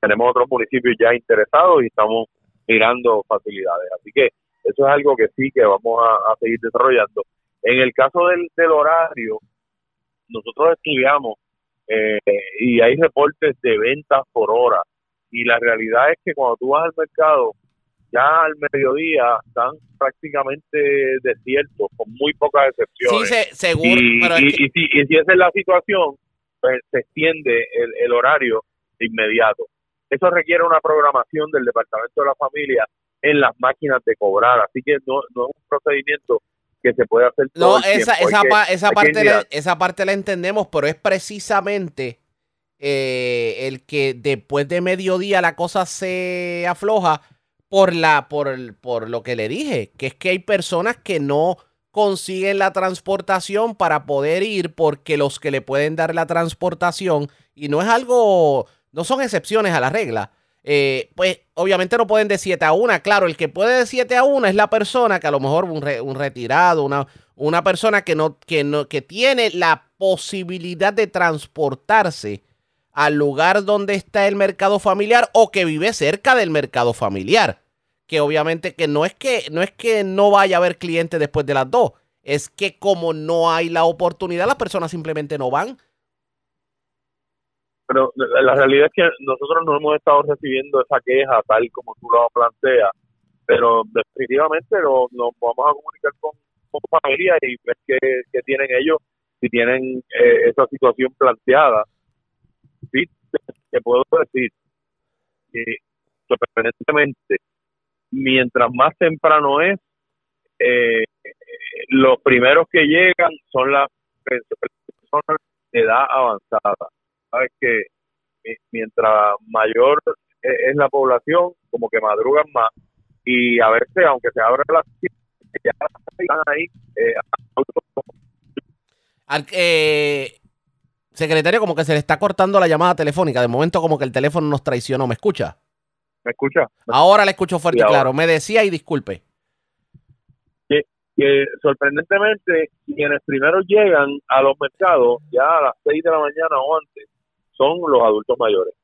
Tenemos otros municipios ya interesados y estamos mirando facilidades. Así que eso es algo que sí que vamos a, a seguir desarrollando. En el caso del, del horario, nosotros estudiamos eh, y hay reportes de ventas por hora y la realidad es que cuando tú vas al mercado ya al mediodía están prácticamente desiertos, con muy pocas excepciones. Sí, se, seguro. Y, pero y, es que... y, si, y, si, esa es la situación, pues se extiende el, el, horario de inmediato. Eso requiere una programación del Departamento de la Familia en las máquinas de cobrar, así que no, no es un procedimiento que se puede hacer todo No, esa, esa, pa, esa, parte la, esa parte la entendemos, pero es precisamente eh, el que después de mediodía la cosa se afloja por, la, por, por lo que le dije, que es que hay personas que no consiguen la transportación para poder ir porque los que le pueden dar la transportación, y no es algo, no son excepciones a la regla, eh, pues obviamente no pueden de 7 a 1. Claro, el que puede de 7 a 1 es la persona que a lo mejor un, un retirado, una, una persona que, no, que, no, que tiene la posibilidad de transportarse al lugar donde está el mercado familiar o que vive cerca del mercado familiar. Que obviamente que no es que no es que no vaya a haber clientes después de las dos, es que como no hay la oportunidad, las personas simplemente no van. Pero la realidad es que nosotros no hemos estado recibiendo esa queja tal como tú lo planteas, pero definitivamente nos vamos a comunicar con, con familia y ver qué tienen ellos, si tienen eh, esa situación planteada. Sí te puedo decir que sorprendentemente mientras más temprano es eh, los primeros que llegan son las personas de edad avanzada sabes que mientras mayor eh, es la población, como que madrugan más y a veces, aunque se abra la ya están ahí. Eh, Al- eh, secretario, como que se le está cortando la llamada telefónica. De momento, como que el teléfono nos traicionó. ¿Me escucha? ¿Me escucha? Ahora le escucho fuerte y claro. Me decía y disculpe. que, que sorprendentemente quienes primero llegan a los mercados ya a las 6 de la mañana o antes son los adultos mayores.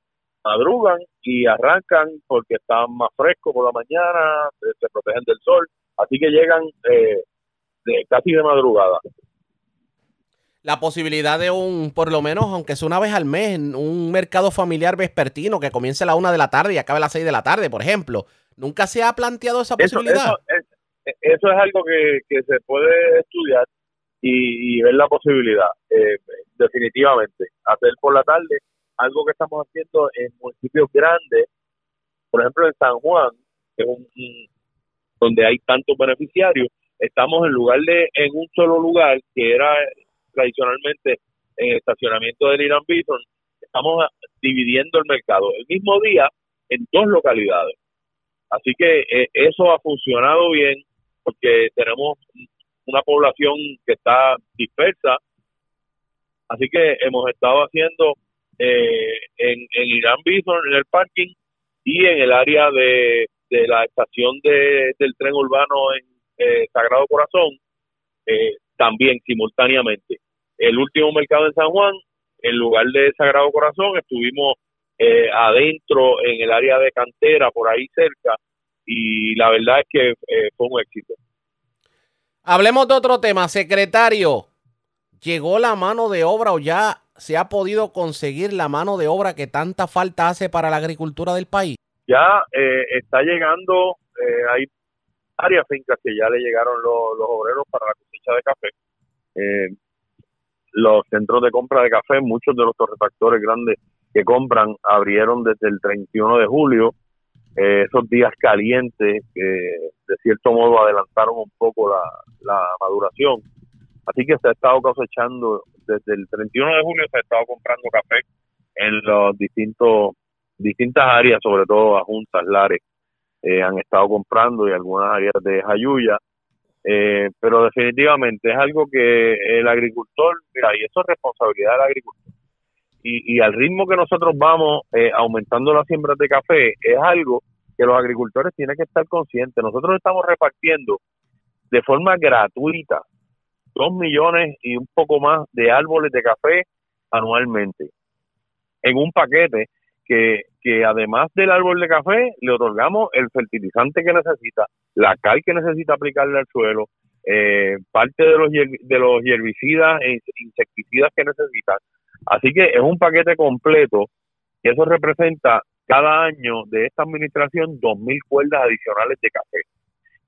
Madrugan y arrancan porque están más frescos por la mañana, se, se protegen del sol, así que llegan eh, de, casi de madrugada. La posibilidad de un, por lo menos, aunque sea una vez al mes, un mercado familiar vespertino que comience a la una de la tarde y acabe a las seis de la tarde, por ejemplo. ¿Nunca se ha planteado esa Eso, posibilidad? eso, es, eso es algo que, que se puede estudiar y, y ver la posibilidad, eh, definitivamente. Hacer por la tarde algo que estamos haciendo en municipios grandes, por ejemplo en San Juan, que es un, donde hay tantos beneficiarios, estamos en lugar de en un solo lugar, que era tradicionalmente en el estacionamiento del Irán Bison, estamos dividiendo el mercado el mismo día en dos localidades. Así que eh, eso ha funcionado bien porque tenemos una población que está dispersa. Así que hemos estado haciendo eh, en, en Irán Bison, en el parking y en el área de, de la estación de, del tren urbano en eh, Sagrado Corazón, eh, también simultáneamente. El último mercado en San Juan, en lugar de Sagrado Corazón, estuvimos eh, adentro en el área de cantera, por ahí cerca, y la verdad es que fue un éxito. Hablemos de otro tema, secretario. ¿Llegó la mano de obra o ya se ha podido conseguir la mano de obra que tanta falta hace para la agricultura del país? Ya eh, está llegando, eh, hay varias fincas que ya le llegaron los, obreros para la cosecha de café. Eh, los centros de compra de café, muchos de los torrefactores grandes que compran abrieron desde el 31 de julio. Eh, esos días calientes que de cierto modo adelantaron un poco la, maduración. Así que se ha estado cosechando desde el 31 de julio, se ha estado comprando café en los distintos distintas áreas, sobre todo adjuntas, lares, eh, han estado comprando y algunas áreas de Jayuya. Eh, pero definitivamente es algo que el agricultor, mira, y eso es responsabilidad del agricultor. Y, y al ritmo que nosotros vamos eh, aumentando las siembras de café, es algo que los agricultores tienen que estar conscientes. Nosotros estamos repartiendo de forma gratuita dos millones y un poco más de árboles de café anualmente en un paquete que, que además del árbol de café le otorgamos el fertilizante que necesita, la cal que necesita aplicarle al suelo, eh, parte de los, de los herbicidas e insecticidas que necesitan. Así que es un paquete completo y eso representa cada año de esta administración 2.000 cuerdas adicionales de café.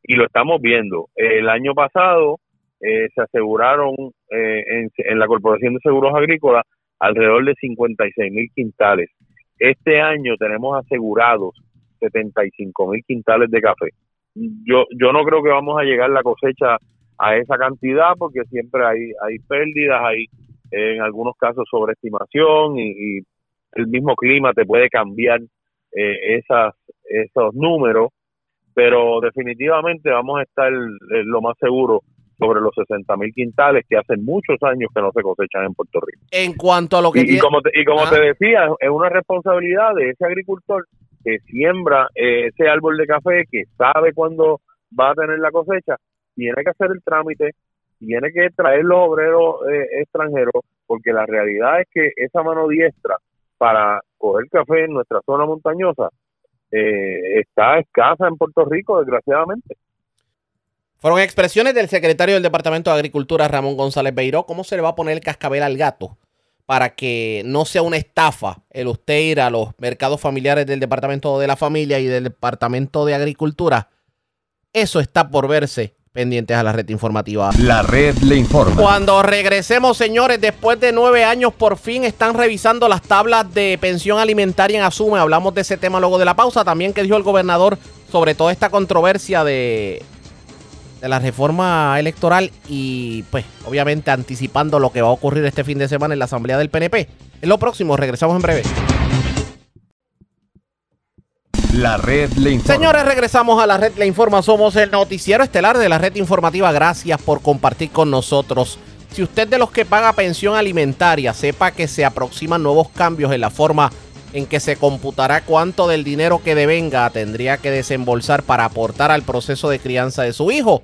Y lo estamos viendo. El año pasado eh, se aseguraron eh, en, en la Corporación de Seguros Agrícolas alrededor de 56 mil quintales. Este año tenemos asegurados 75 mil quintales de café. Yo, yo no creo que vamos a llegar la cosecha a esa cantidad porque siempre hay, hay pérdidas, hay en algunos casos sobreestimación y, y el mismo clima te puede cambiar eh, esas, esos números, pero definitivamente vamos a estar eh, lo más seguro sobre los 60 mil quintales que hace muchos años que no se cosechan en Puerto Rico. En cuanto a lo que Y, y como te, y como Ah. te decía, es una responsabilidad de ese agricultor que siembra eh, ese árbol de café, que sabe cuándo va a tener la cosecha, tiene que hacer el trámite, tiene que traer los obreros eh, extranjeros, porque la realidad es que esa mano diestra para coger café en nuestra zona montañosa eh, está escasa en Puerto Rico, desgraciadamente. Fueron expresiones del secretario del Departamento de Agricultura, Ramón González Beiró. ¿Cómo se le va a poner el cascabel al gato para que no sea una estafa el usted ir a los mercados familiares del Departamento de la Familia y del Departamento de Agricultura? Eso está por verse pendientes a la red informativa. La red le informa. Cuando regresemos, señores, después de nueve años, por fin están revisando las tablas de pensión alimentaria en Asume. Hablamos de ese tema luego de la pausa. También que dijo el gobernador sobre toda esta controversia de, de la reforma electoral y, pues, obviamente anticipando lo que va a ocurrir este fin de semana en la Asamblea del PNP. Es lo próximo, regresamos en breve. La red le informa. Señores, regresamos a la red Le Informa. Somos el noticiero estelar de la red informativa. Gracias por compartir con nosotros. Si usted de los que paga pensión alimentaria, sepa que se aproximan nuevos cambios en la forma en que se computará cuánto del dinero que devenga tendría que desembolsar para aportar al proceso de crianza de su hijo.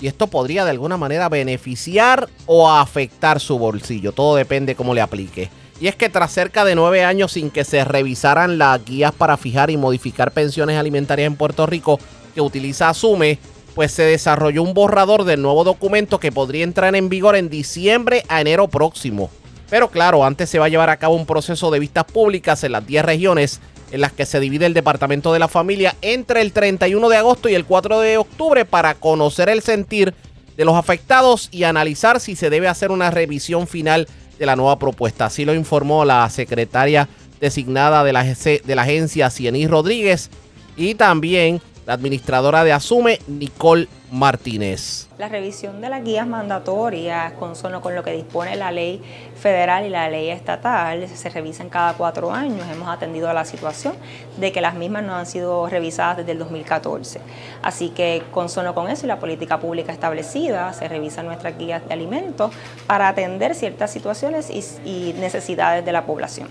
Y esto podría de alguna manera beneficiar o afectar su bolsillo. Todo depende cómo le aplique. Y es que tras cerca de nueve años sin que se revisaran las guías para fijar y modificar pensiones alimentarias en Puerto Rico que utiliza Asume, pues se desarrolló un borrador del nuevo documento que podría entrar en vigor en diciembre a enero próximo. Pero claro, antes se va a llevar a cabo un proceso de vistas públicas en las 10 regiones en las que se divide el Departamento de la Familia entre el 31 de agosto y el 4 de octubre para conocer el sentir de los afectados y analizar si se debe hacer una revisión final de la nueva propuesta. Así lo informó la secretaria designada de la, de la agencia Cienis Rodríguez y también la administradora de Asume, Nicole Martínez. La revisión de las guías mandatorias, consono con lo que dispone la ley federal y la ley estatal, se revisan cada cuatro años. Hemos atendido a la situación de que las mismas no han sido revisadas desde el 2014. Así que, consono con eso y la política pública establecida, se revisan nuestras guías de alimentos para atender ciertas situaciones y, y necesidades de la población.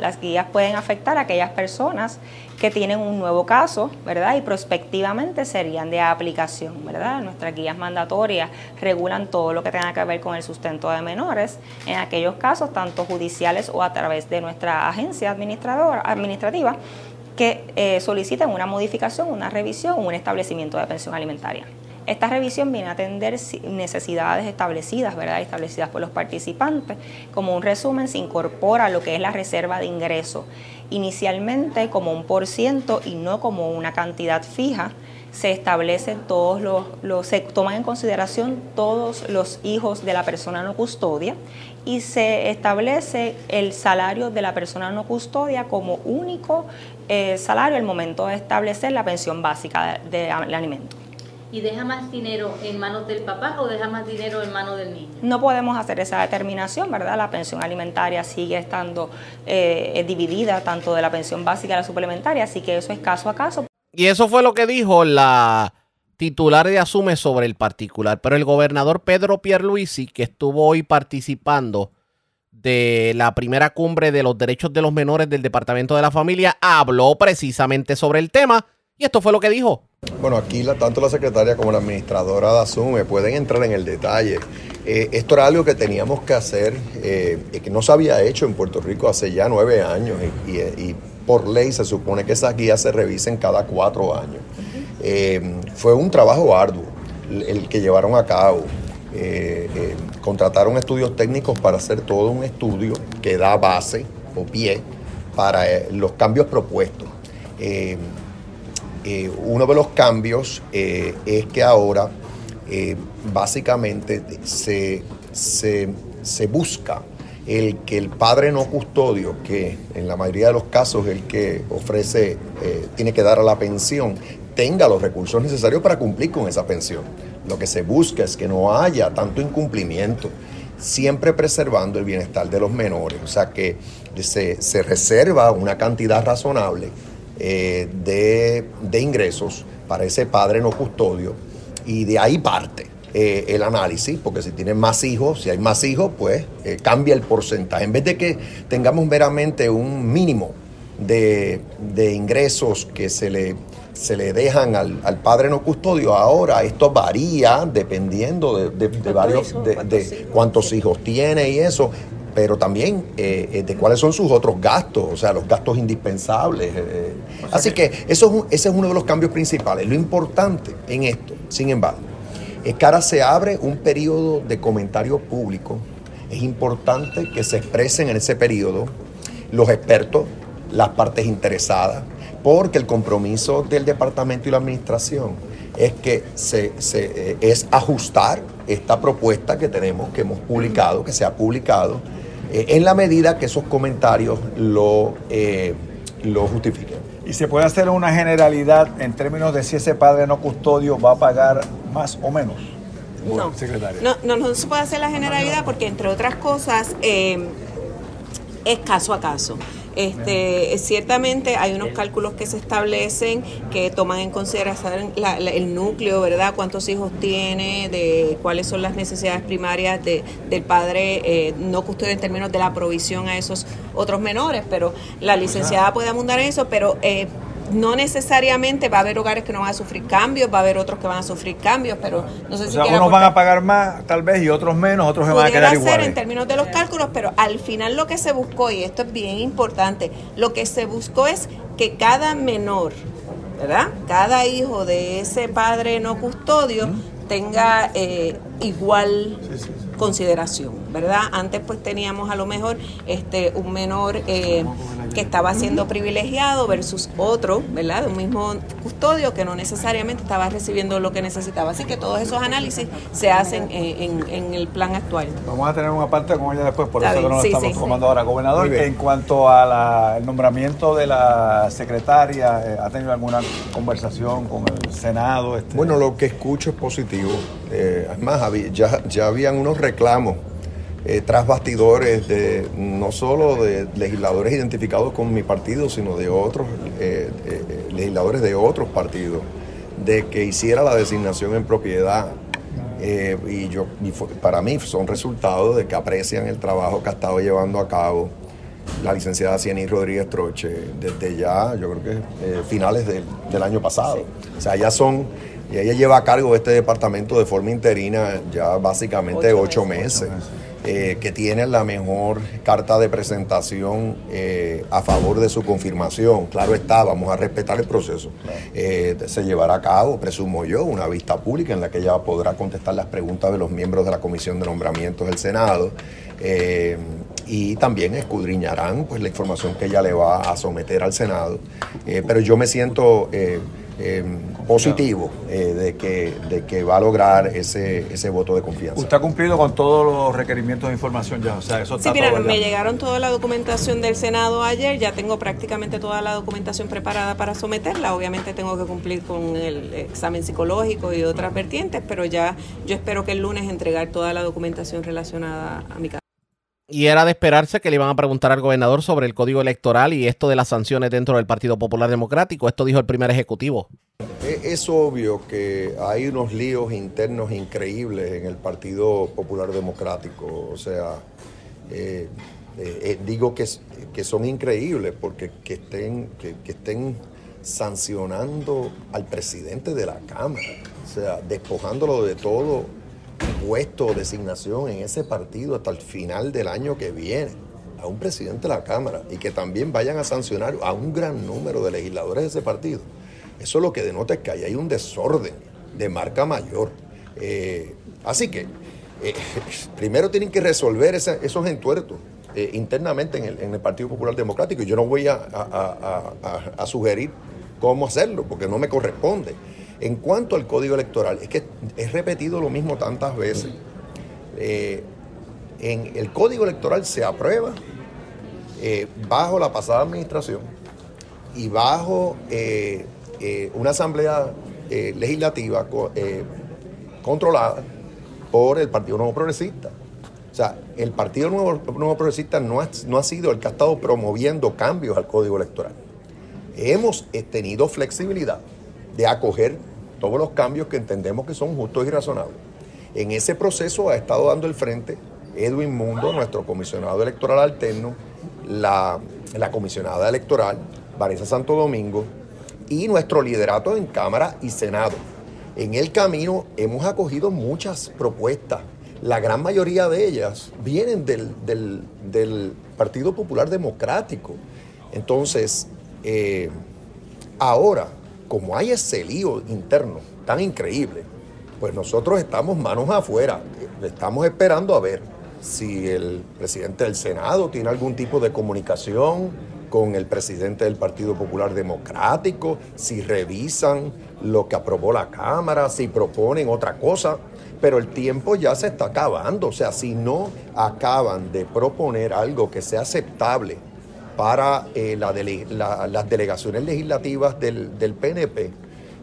Las guías pueden afectar a aquellas personas que tienen un nuevo caso, ¿verdad? Y prospectivamente serían de aplicación, ¿verdad? Nuestras guías mandatorias regulan todo lo que tenga que ver con el sustento de menores en aquellos casos, tanto judiciales o a través de nuestra agencia administradora, administrativa, que eh, soliciten una modificación, una revisión un establecimiento de pensión alimentaria. Esta revisión viene a atender necesidades establecidas, ¿verdad? Establecidas por los participantes. Como un resumen, se incorpora lo que es la reserva de ingreso. Inicialmente como un por ciento y no como una cantidad fija. Se establecen todos los, se toman en consideración todos los hijos de la persona no custodia y se establece el salario de la persona no custodia como único eh, salario al momento de establecer la pensión básica de, de alimento y deja más dinero en manos del papá o deja más dinero en manos del niño? No podemos hacer esa determinación, ¿verdad? La pensión alimentaria sigue estando eh, dividida tanto de la pensión básica y la suplementaria, así que eso es caso a caso. Y eso fue lo que dijo la titular de Asume sobre el particular, pero el gobernador Pedro Pierluisi, que estuvo hoy participando de la primera cumbre de los derechos de los menores del Departamento de la Familia, habló precisamente sobre el tema esto fue lo que dijo. Bueno, aquí tanto la secretaria como la administradora de Asume pueden entrar en el detalle. Eh, esto era algo que teníamos que hacer, eh, que no se había hecho en Puerto Rico hace ya nueve años y, por ley se supone que esas guías se revisen cada cuatro años. Eh, fue un trabajo arduo el que llevaron a cabo. contrataron estudios técnicos para hacer todo un estudio que da base o pie para los cambios propuestos. Eh, uno de los cambios eh, es que ahora eh, básicamente se, busca el que el padre no custodio, que en la mayoría de los casos el que ofrece, tiene que dar a la pensión, tenga los recursos necesarios para cumplir con esa pensión. Lo que se busca es que no haya tanto incumplimiento, siempre preservando el bienestar de los menores, o sea que se reserva una cantidad razonable eh, de, ingresos para ese padre no custodio y de ahí parte eh, el análisis, porque si tienen más hijos, si hay más hijos, pues eh, cambia el porcentaje. En vez de que tengamos meramente un mínimo de, ingresos que se le, se le dejan al, padre no custodio, ahora esto varía dependiendo de, varios, de, cuántos hijos tiene y eso pero también eh, eh, de cuáles son sus otros gastos, o sea, los gastos indispensables. Eh, así que, eso ese es uno de los cambios principales. Lo importante en esto, sin embargo, es que ahora se abre un periodo de comentario público. Es importante que se expresen en ese periodo los expertos, las partes interesadas, porque el compromiso del departamento y la administración es que se, se es ajustar esta propuesta que tenemos, que hemos publicado, que se ha publicado, eh, en la medida que esos comentarios lo, eh, lo justifiquen. ¿Y se puede hacer una generalidad en términos de si ese padre no custodio va a pagar más o menos? no. no, no, no se puede hacer la generalidad porque, entre otras cosas, eh, es caso a caso. Este, ciertamente hay unos cálculos que se establecen que toman en consideración la- la- el núcleo, ¿verdad? Cuántos hijos tiene, de cuáles son las necesidades primarias de- del padre eh, no custodio en términos de la provisión a esos otros menores, pero la licenciada puede abundar en eso, pero eh, no necesariamente va a haber hogares que no van a sufrir cambios, va a haber otros que van a sufrir cambios, pero no sé O si sea, unos van a pagar más, tal vez, y otros menos, otros se van a quedar ser iguales. en términos de los cálculos, pero al final lo que se buscó, y esto es bien importante, lo que se buscó es que cada menor, ¿verdad? Cada hijo de ese padre no custodio tenga eh, igual consideración, ¿verdad? Antes pues teníamos a lo mejor este un menor eh, que estaba siendo privilegiado versus otro, ¿verdad? De un mismo custodio que no necesariamente estaba recibiendo lo que necesitaba. Así que todos esos análisis se hacen en, en- en el plan actual. Vamos a tener una parte con ella después, por Está eso que no lo sí, estamos sí. tomando ahora. Gobernador, en cuanto al nombramiento de la secretaria, eh, ¿ha tenido alguna conversación con el Senado? Este? Bueno, lo que escucho es positivo. Eh, es más, había- ya, ya habían unos reclamos eh, tras bastidores de no solo de legisladores identificados con mi partido, sino de otros eh, legisladores de otros partidos, de que hiciera la designación en propiedad. Y yo, y fue- para mí son resultados de que aprecian el trabajo que ha estado llevando a cabo la licenciada Cieny Rodríguez Troche desde ya, yo creo que finales del, del año pasado. O sea, ya son, y ella lleva a cargo este departamento de forma interina ya básicamente ocho, meses. eh, que tiene la mejor carta de presentación eh, a favor de su confirmación. Claro está, vamos a respetar el proceso. Eh, se llevará a cabo, presumo yo, una vista pública en la que ella podrá contestar las preguntas de los miembros de la Comisión de Nombramientos del Senado. eh, y también escudriñarán pues, la información que ella le va a someter al Senado. Eh, pero yo me siento eh, eh, positivo eh, de, que, de que va a lograr ese, ese voto de confianza. Usted ha cumplido con todos los requerimientos de información ya, o sea, eso Sí, está mira, todo me llegaron toda la documentación del Senado ayer, ya tengo prácticamente toda la documentación preparada para someterla. Obviamente tengo que cumplir con el examen psicológico y otras vertientes, pero ya yo espero que el lunes entregar toda la documentación relacionada a mi caso. Y era de esperarse que le iban a preguntar al gobernador sobre el código electoral y esto de las sanciones dentro del Partido Popular Democrático. Esto dijo el primer ejecutivo. Es, es obvio que hay unos líos internos increíbles en el Partido Popular Democrático. O sea, eh, eh, eh, digo que, son increíbles porque que estén sancionando al presidente de la Cámara, o sea, despojándolo de todo puesto o designación en ese partido hasta el final del año que viene a un presidente de la Cámara y que también vayan a sancionar a un gran número de legisladores de ese partido. Eso lo que denota es que ahí hay un desorden de marca mayor. Eh, así que eh, primero tienen que resolver esos entuertos eh, internamente en el, Partido Popular Democrático yo no voy a sugerir cómo hacerlo porque no me corresponde. En cuanto al código electoral, es que he repetido lo mismo tantas veces. Eh, el código electoral se aprueba eh, bajo la pasada administración y bajo eh, una asamblea legislativa co- controlada por el Partido Nuevo Progresista. O sea, el Partido Nuevo, Progresista no ha, no ha sido el que ha estado promoviendo cambios al código electoral. Hemos tenido flexibilidad de acoger todos los cambios que entendemos que son justos y razonables. En ese proceso ha estado dando el frente Edwin Mundo, nuestro comisionado electoral alterno, la, comisionada electoral, Vanessa Santo Domingo, y nuestro liderato en Cámara y Senado. En el camino hemos acogido muchas propuestas. La gran mayoría de ellas vienen del Partido Popular Democrático. Entonces, eh, ahora, como hay ese lío interno tan increíble, pues nosotros estamos manos afuera. Estamos esperando a ver si el presidente del Senado tiene algún tipo de comunicación con el presidente del Partido Popular Democrático, si revisan lo que aprobó la Cámara, si proponen otra cosa. Pero el tiempo ya se está acabando. O sea, si no acaban de proponer algo que sea aceptable para eh, la dele- la- las delegaciones legislativas del, del PNP,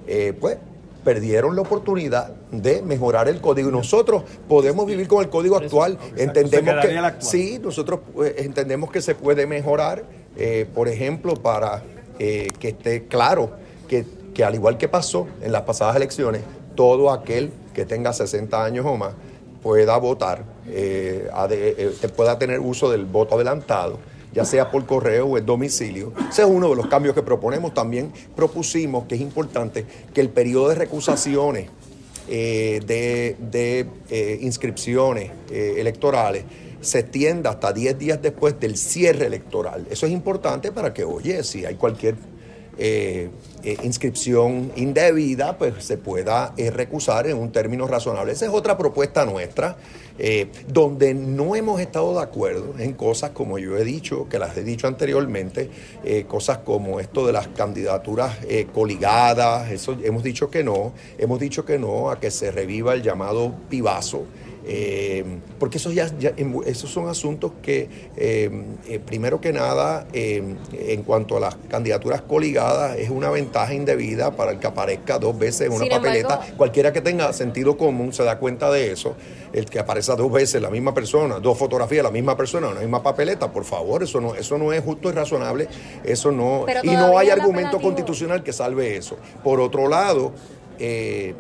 eh, pues perdieron la oportunidad de mejorar el código. Y nosotros podemos vivir con el código actual. Entendemos que actual. sí, nosotros eh, entendemos que se puede mejorar, eh, por ejemplo, para eh, que esté claro que, que al igual que pasó en las pasadas elecciones, todo aquel que tenga 60 años o más pueda votar, eh, eh, pueda tener uso del voto adelantado, ya sea por correo o en domicilio. Ese es uno de los cambios que proponemos. También propusimos que es importante que el periodo de recusaciones eh, de, de, eh, inscripciones eh, electorales se extienda hasta 10 días después del cierre electoral. Eso es importante para que, oye, si hay cualquier eh, eh, inscripción indebida, pues se pueda eh, recusar en un término razonable. Esa es otra propuesta nuestra, donde no hemos estado de acuerdo en cosas como yo he dicho, que las he dicho anteriormente, cosas como esto de las candidaturas coligadas, eso hemos dicho que no, hemos dicho que no a que se reviva el llamado pibazo. Eh, porque esos, ya, ya- esos son asuntos que, eh, eh, primero que nada, en cuanto a las candidaturas coligadas, es una ventaja indebida para el que aparezca dos veces en una Sin papeleta. embargo- Cualquiera que tenga sentido común se da cuenta de eso. El que aparezca dos veces la misma persona, dos fotografías de la misma persona, en la misma papeleta, por favor, eso no, eso no es justo y razonable. Eso no, y no hay argumento constitucional que salve eso. Por otro lado, eh,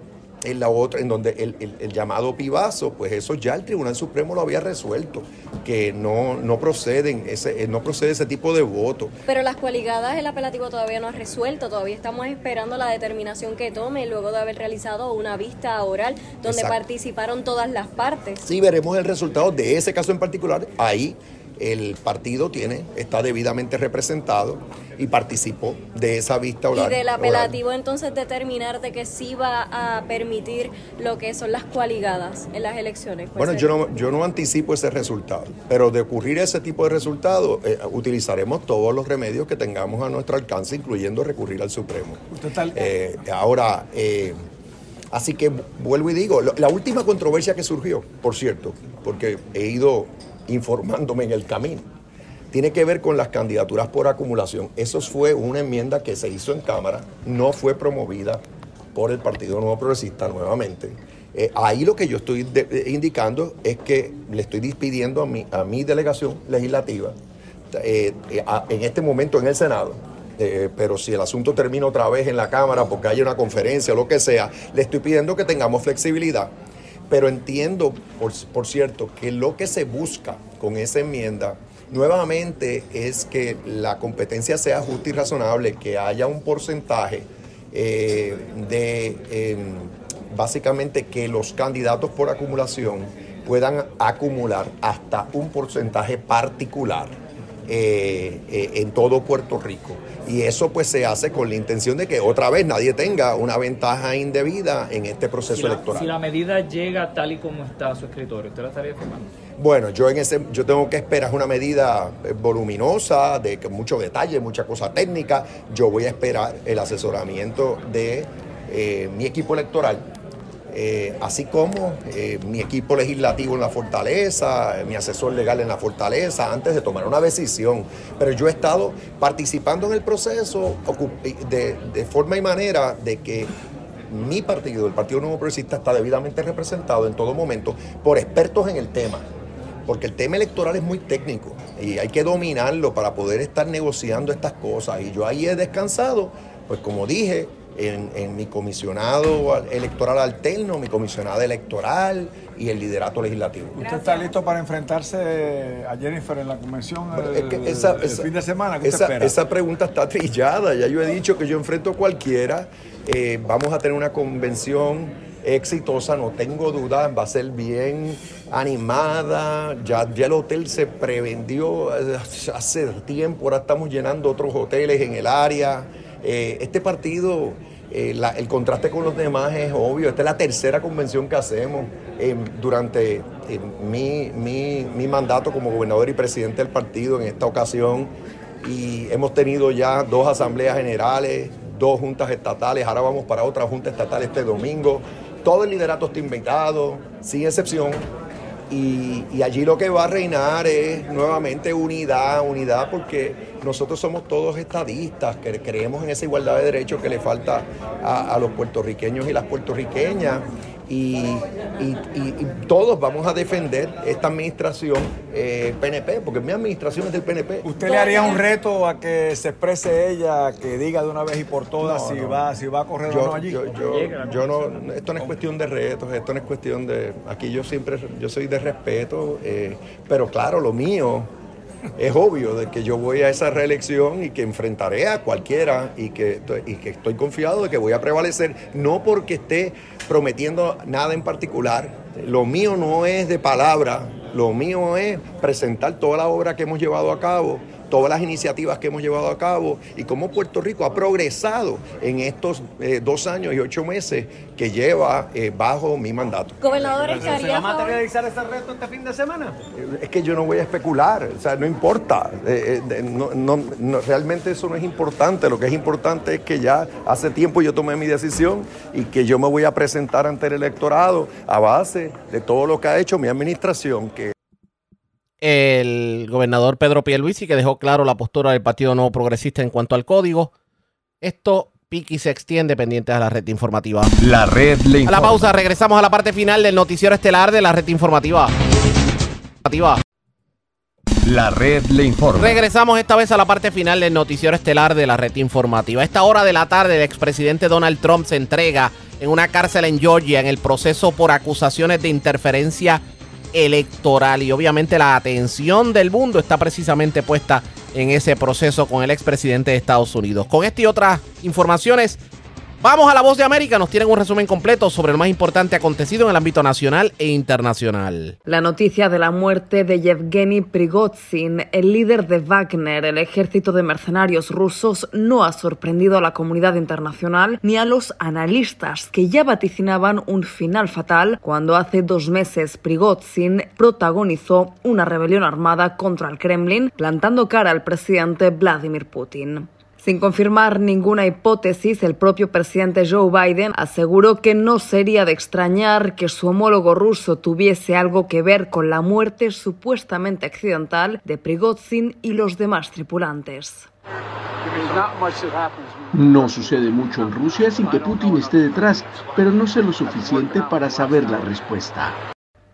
en la otra, en donde el, el- el llamado pibazo, pues eso ya el Tribunal Supremo lo había resuelto, que no, no proceden, ese, eh, no procede ese tipo de voto. Pero las coligadas el apelativo todavía no ha resuelto, todavía estamos esperando la determinación que tome luego de haber realizado una vista oral donde Exacto. participaron todas las partes. Sí, veremos el resultado de ese caso en particular. Ahí el partido tiene, está debidamente representado y participó de esa vista Y oral. del oral. apelativo entonces determinar de que sí va a permitir lo que son las coaligadas en las elecciones. Pues, Bueno, eh, yo no, yo no anticipo ese resultado, pero de ocurrir ese tipo de resultado, eh, utilizaremos todos los remedios que tengamos a nuestro alcance, incluyendo recurrir al Supremo. Eh, ahora, eh, así que vuelvo y digo, lo- la última controversia que surgió, por cierto, porque he ido informándome en el camino, tiene que ver con las candidaturas por acumulación. Eso fue una enmienda que se hizo en Cámara, no fue promovida por el Partido Nuevo Progresista nuevamente. Eh, ahí lo que yo estoy eh, indicando es que le estoy despidiendo a mi, a mi delegación legislativa eh, en este momento en el Senado. pero si el asunto termina otra vez en la Cámara porque hay una conferencia lo que sea, le estoy pidiendo que tengamos flexibilidad. Pero entiendo, por, cierto, que lo que se busca con esa enmienda nuevamente es que la competencia sea justa y razonable, que haya un porcentaje eh, de em, básicamente que los candidatos por acumulación puedan acumular hasta un porcentaje particular eh, eh, en todo Puerto Rico. Y eso pues se hace con la intención de que otra vez nadie tenga una ventaja indebida en este proceso Si la, electoral. si la medida llega tal y como está a su escritorio, ¿usted la estaría firmando? Bueno, yo en ese, yo tengo que esperar una medida eh, voluminosa, de mucho detalle, mucha cosa técnica. Yo voy a esperar el asesoramiento de eh, mi equipo electoral, eh, así como eh, mi equipo legislativo en la fortaleza, eh, mi asesor legal en la fortaleza, antes de tomar una decisión. Pero yo he estado participando en el proceso de forma y manera de que mi partido, el Partido Nuevo Progresista, está debidamente representado en todo momento por expertos en el tema. Porque el tema electoral es muy técnico y hay que dominarlo para poder estar negociando estas cosas. Y yo ahí he descansado, pues como dije, en, en mi comisionado electoral alterno, mi comisionada electoral y el liderato legislativo. ¿Usted está listo para enfrentarse a Jennifer en la convención el, Es que esa, el esa- fin de semana? ¿Qué usted esa- espera? esa pregunta está trillada. Ya yo he dicho que yo enfrento a cualquiera. Eh, vamos a tener una convención exitosa, no tengo duda. Va a ser bien animada. Ya, ya el hotel se prevendió eh, hace tiempo. Ahora estamos llenando otros hoteles en el área. Eh, este partido. Eh, el contraste con los demás es obvio. Esta es la tercera convención que hacemos eh, durante eh, mi, mi- mi mandato como gobernador y presidente del partido en esta ocasión. Y hemos tenido ya dos asambleas generales, dos juntas estatales. Ahora vamos para otra junta estatal este domingo. Todo el liderato está invitado, sin excepción. Y allí lo que va a reinar es nuevamente unidad, unidad, porque nosotros somos todos estadistas, que creemos en esa igualdad de derechos que le falta a, a los puertorriqueños y las puertorriqueñas. Y, y- y- y todos vamos a defender esta administración eh, PNP, porque mi administración es del PNP. ¿Usted le haría un reto a que se exprese ella, que diga de una vez y por todas No, si, no. Va, si va a correr o no allí? yo, yo, yo no, esto no es cuestión de retos, esto no es cuestión de, aquí yo siempre, yo soy de respeto, eh, pero claro, lo mío es obvio de que yo voy a esa reelección y que enfrentaré a cualquiera y que, y que estoy confiado de que voy a prevalecer, no porque esté prometiendo nada en particular, lo mío no es de palabra, lo mío es presentar toda la obra que hemos llevado a cabo, todas las iniciativas que hemos llevado a cabo y cómo Puerto Rico ha progresado en estos eh, dos años y ocho meses que lleva eh, bajo mi mandato. Gobernador, ¿Se ¿estaría va a materializar ese reto este fin de semana? Es que yo no voy a especular, o sea, no importa. Eh, eh, no- no- no, realmente eso no es importante. Lo que es importante es que ya hace tiempo yo tomé mi decisión y que yo me voy a presentar ante el electorado a base de todo lo que ha hecho mi administración, que el gobernador Pedro Pierluisi, que dejó claro la postura del Partido Nuevo Progresista en cuanto al código. Esto piqui se extiende pendientes a la red informativa. La red le A la pausa, regresamos a la parte final del noticiero estelar de la red informativa. Informativa. La red le informa. Regresamos esta vez a la parte final del noticiero estelar de la red informativa. A esta hora de la tarde, el expresidente Donald Trump se entrega en una cárcel en Georgia en el proceso por acusaciones de interferencia electoral. Y obviamente la atención del mundo está precisamente puesta en ese proceso con el expresidente de Estados Unidos. Con esta y otras informaciones, vamos a la voz de América. Nos tienen un resumen completo sobre lo más importante acontecido en el ámbito nacional e internacional. La noticia de la muerte de Yevgeny Prigozhin, el líder de Wagner, el ejército de mercenarios rusos, no ha sorprendido a la comunidad internacional ni a los analistas que ya vaticinaban un final fatal cuando hace dos meses Prigozhin protagonizó una rebelión armada contra el Kremlin, plantando cara al presidente Vladimir Putin. Sin confirmar ninguna hipótesis, el propio presidente Joe Biden aseguró que no sería de extrañar que su homólogo ruso tuviese algo que ver con la muerte supuestamente accidental de Prigozhin y los demás tripulantes. No sucede mucho en Rusia sin que Putin esté detrás, pero no sé lo suficiente para saber la respuesta.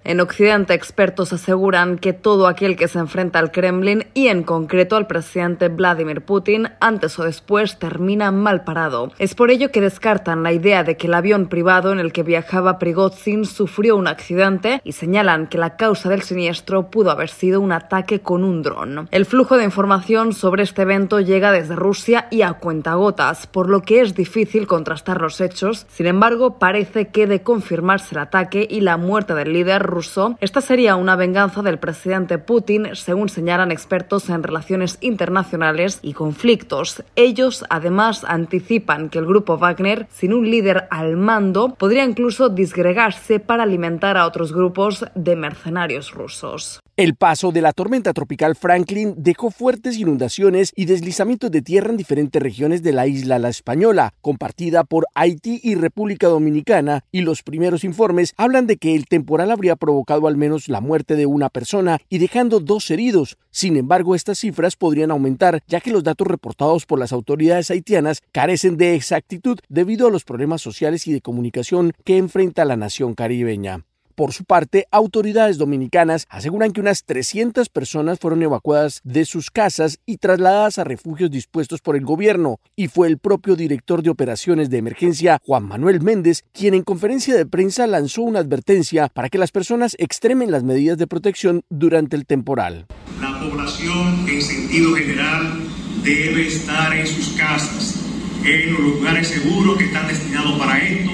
En Occidente, expertos aseguran que todo aquel que se enfrenta al Kremlin y en concreto al presidente Vladimir Putin, antes o después termina mal parado. Es por ello que descartan la idea de que el avión privado en el que viajaba Prigozhin sufrió un accidente y señalan que la causa del siniestro pudo haber sido un ataque con un dron. El flujo de información sobre este evento llega desde Rusia y a cuentagotas, por lo que es difícil contrastar los hechos. Sin embargo, parece que de confirmarse el ataque y la muerte del líder ruso, esta sería una venganza del presidente Putin, según señalan expertos en relaciones internacionales y conflictos. Ellos, además, anticipan que el grupo Wagner, sin un líder al mando, podría incluso disgregarse para alimentar a otros grupos de mercenarios rusos. El paso de la tormenta tropical Franklin dejó fuertes inundaciones y deslizamientos de tierra en diferentes regiones de la isla La Española, compartida por Haití y República Dominicana, y los primeros informes hablan de que el temporal habría provocado al menos la muerte de una persona y dejando dos heridos. Sin embargo, estas cifras podrían aumentar, ya que los datos reportados por las autoridades haitianas carecen de exactitud debido a los problemas sociales y de comunicación que enfrenta la nación caribeña. Por su parte, autoridades dominicanas aseguran que unas 300 personas fueron evacuadas de sus casas y trasladadas a refugios dispuestos por el gobierno, y fue el propio director de operaciones de emergencia, Juan Manuel Méndez, quien en conferencia de prensa lanzó una advertencia para que las personas extremen las medidas de protección durante el temporal. La población en sentido general debe estar en sus casas, en los lugares seguros que están destinados para esto,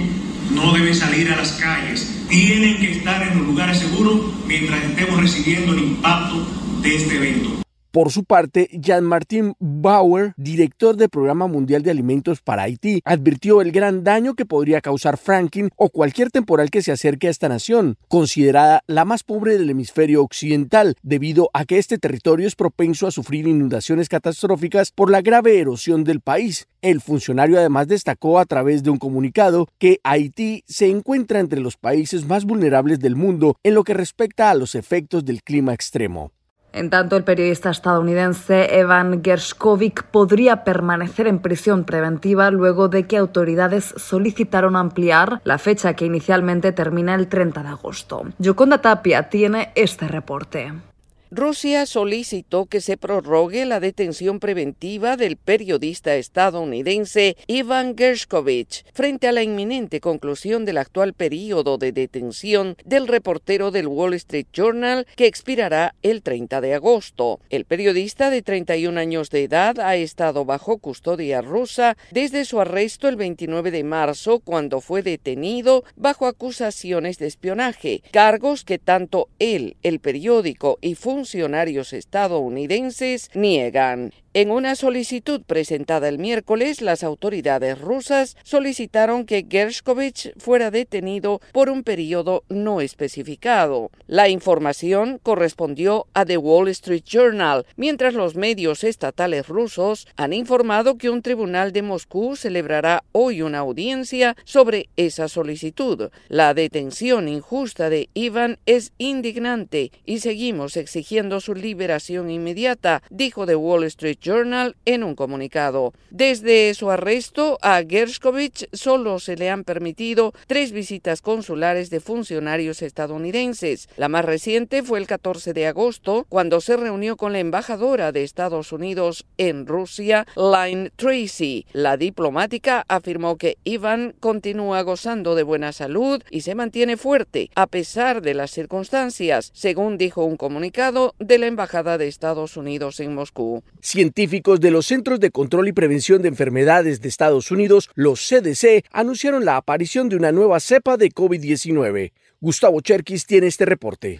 no deben salir a las calles, tienen que estar en los lugares seguros mientras estemos recibiendo el impacto de este evento. Por su parte, Jean-Martin Bauer, director del Programa Mundial de Alimentos para Haití, advirtió el gran daño que podría causar Franklin o cualquier temporal que se acerque a esta nación, considerada la más pobre del hemisferio occidental, debido a que este territorio es propenso a sufrir inundaciones catastróficas por la grave erosión del país. El funcionario además destacó a través de un comunicado que Haití se encuentra entre los países más vulnerables del mundo en lo que respecta a los efectos del clima extremo. En tanto, el periodista estadounidense Evan Gershkovich podría permanecer en prisión preventiva luego de que autoridades solicitaron ampliar la fecha que inicialmente termina el 30 de agosto. Yoconda Tapia tiene este reporte. Rusia solicitó que se prorrogue la detención preventiva del periodista estadounidense Ivan Gershkovich frente a la inminente conclusión del actual periodo de detención del reportero del Wall Street Journal que expirará el 30 de agosto. El periodista de 31 años de edad ha estado bajo custodia rusa desde su arresto el 29 de marzo cuando fue detenido bajo acusaciones de espionaje, cargos que tanto él, el periódico y funcionarios estadounidenses niegan. En una solicitud presentada el miércoles, las autoridades rusas solicitaron que Gershkovich fuera detenido por un periodo no especificado. La información correspondió a The Wall Street Journal, mientras los medios estatales rusos han informado que un tribunal de Moscú celebrará hoy una audiencia sobre esa solicitud. La detención injusta de Ivan es indignante y seguimos exigiendo su liberación inmediata, dijo The Wall Street Journal en un comunicado. Desde su arresto a Gershkovich solo se le han permitido tres visitas consulares de funcionarios estadounidenses. La más reciente fue el 14 de agosto, cuando se reunió con la embajadora de Estados Unidos en Rusia, Line Tracy. La diplomática afirmó que Ivan continúa gozando de buena salud y se mantiene fuerte a pesar de las circunstancias, según dijo un comunicado de la Embajada de Estados Unidos en Moscú. Científicos de los Centros de Control y Prevención de Enfermedades de Estados Unidos, los CDC, anunciaron la aparición de una nueva cepa de COVID-19. Gustavo Cherkis tiene este reporte.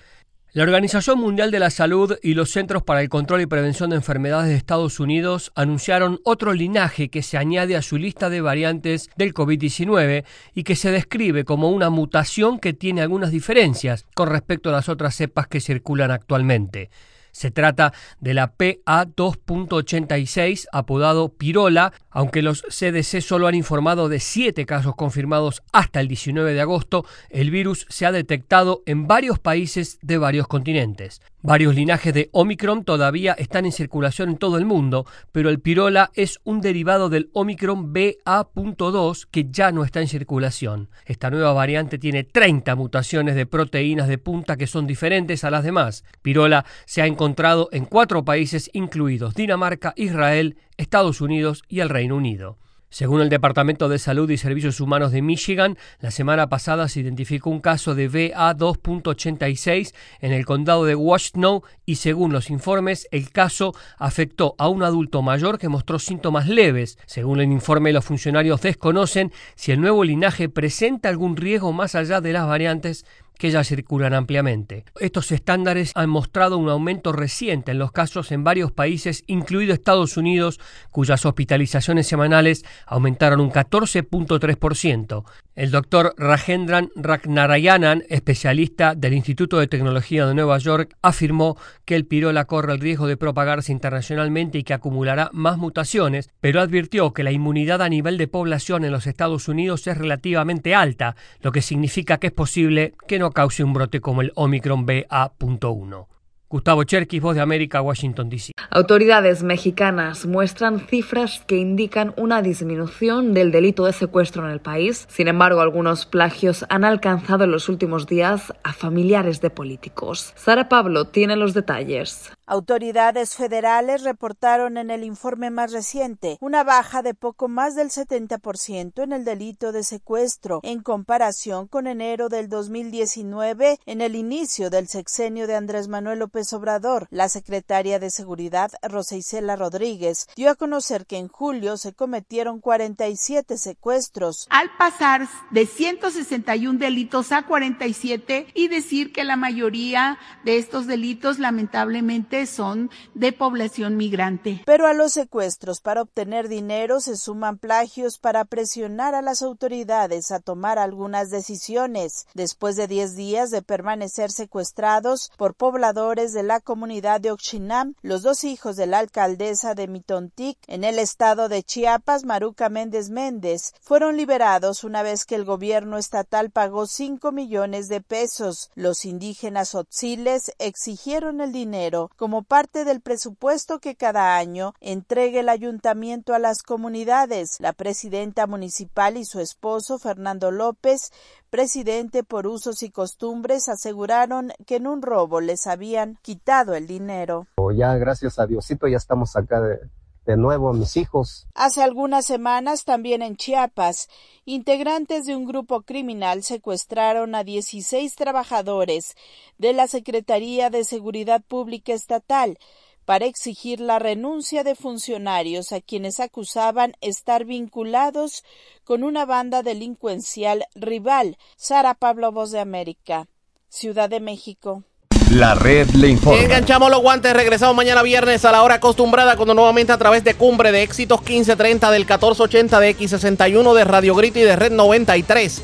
La Organización Mundial de la Salud y los Centros para el Control y Prevención de Enfermedades de Estados Unidos anunciaron otro linaje que se añade a su lista de variantes del COVID-19 y que se describe como una mutación que tiene algunas diferencias con respecto a las otras cepas que circulan actualmente. Se trata de la PA2.86, apodado Pirola, aunque los CDC solo han informado de siete casos confirmados hasta el 19 de agosto, el virus se ha detectado en varios países de varios continentes. Varios linajes de Omicron todavía están en circulación en todo el mundo, pero el Pirola es un derivado del Omicron BA.2 que ya no está en circulación. Esta nueva variante tiene 30 mutaciones de proteínas de punta que son diferentes a las demás. Pirola se ha encontrado en cuatro países incluidos Dinamarca, Israel, Estados Unidos y el Reino Unido. Según el Departamento de Salud y Servicios Humanos de Michigan, la semana pasada se identificó un caso de BA2.86 en el condado de Washtenaw y según los informes, el caso afectó a un adulto mayor que mostró síntomas leves. Según el informe, los funcionarios desconocen si el nuevo linaje presenta algún riesgo más allá de las variantes que ya circulan ampliamente. Estos estándares han mostrado un aumento reciente en los casos en varios países, incluido Estados Unidos, cuyas hospitalizaciones semanales aumentaron un 14.3%. El doctor Rajendran Ragnarayanan, especialista del Instituto de Tecnología de Nueva York, afirmó que el pirola corre el riesgo de propagarse internacionalmente y que acumulará más mutaciones, pero advirtió que la inmunidad a nivel de población en los Estados Unidos es relativamente alta, lo que significa que es posible que no cause un brote como el Omicron BA.1. Gustavo Cherkis, Voz de América, Washington, D.C. Autoridades mexicanas muestran cifras que indican una disminución del delito de secuestro en el país. Sin embargo, algunos plagios han alcanzado en los últimos días a familiares de políticos. Sara Pablo tiene los detalles. Autoridades federales reportaron en el informe más reciente una baja de poco más del 70% en el delito de secuestro en comparación con enero del 2019 en el inicio del sexenio de Andrés Manuel López Obrador. La secretaria de Seguridad, Rosa Isela Rodríguez, dio a conocer que en julio se cometieron 47 secuestros. Al pasar de 161 delitos a 47 y decir que la mayoría de estos delitos lamentablemente son de población migrante. Pero a los secuestros para obtener dinero se suman plagios para presionar a las autoridades a tomar algunas decisiones. Después de 10 días de permanecer secuestrados por pobladores de la comunidad de Oxinam, los dos hijos de la alcaldesa de Mitontic, en el estado de Chiapas, Maruca Méndez Méndez, fueron liberados una vez que el gobierno estatal pagó 5 millones de pesos. Los indígenas otziles exigieron el dinero como parte del presupuesto que cada año entregue el ayuntamiento a las comunidades. La presidenta municipal y su esposo, Fernando López, presidente por usos y costumbres, aseguraron que en un robo les habían quitado el dinero. Ya gracias a Diosito ya estamos acá de, de nuevo mis hijos. Hace algunas semanas, también en Chiapas, integrantes de un grupo criminal secuestraron a 16 trabajadores de la Secretaría de Seguridad Pública Estatal para exigir la renuncia de funcionarios a quienes acusaban estar vinculados con una banda delincuencial rival. Sara Pablo Voz de América, Ciudad de México. La red le informa. Enganchamos los guantes, regresamos mañana viernes a la hora acostumbrada cuando nuevamente a través de Cumbre de Éxitos 1530 del 1480 de X61 de Radio Grito y de Red 93,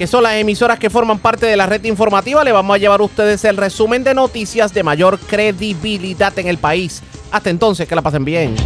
que son las emisoras que forman parte de la red informativa, le vamos a llevar a ustedes el resumen de noticias de mayor credibilidad en el país. Hasta entonces, que la pasen bien.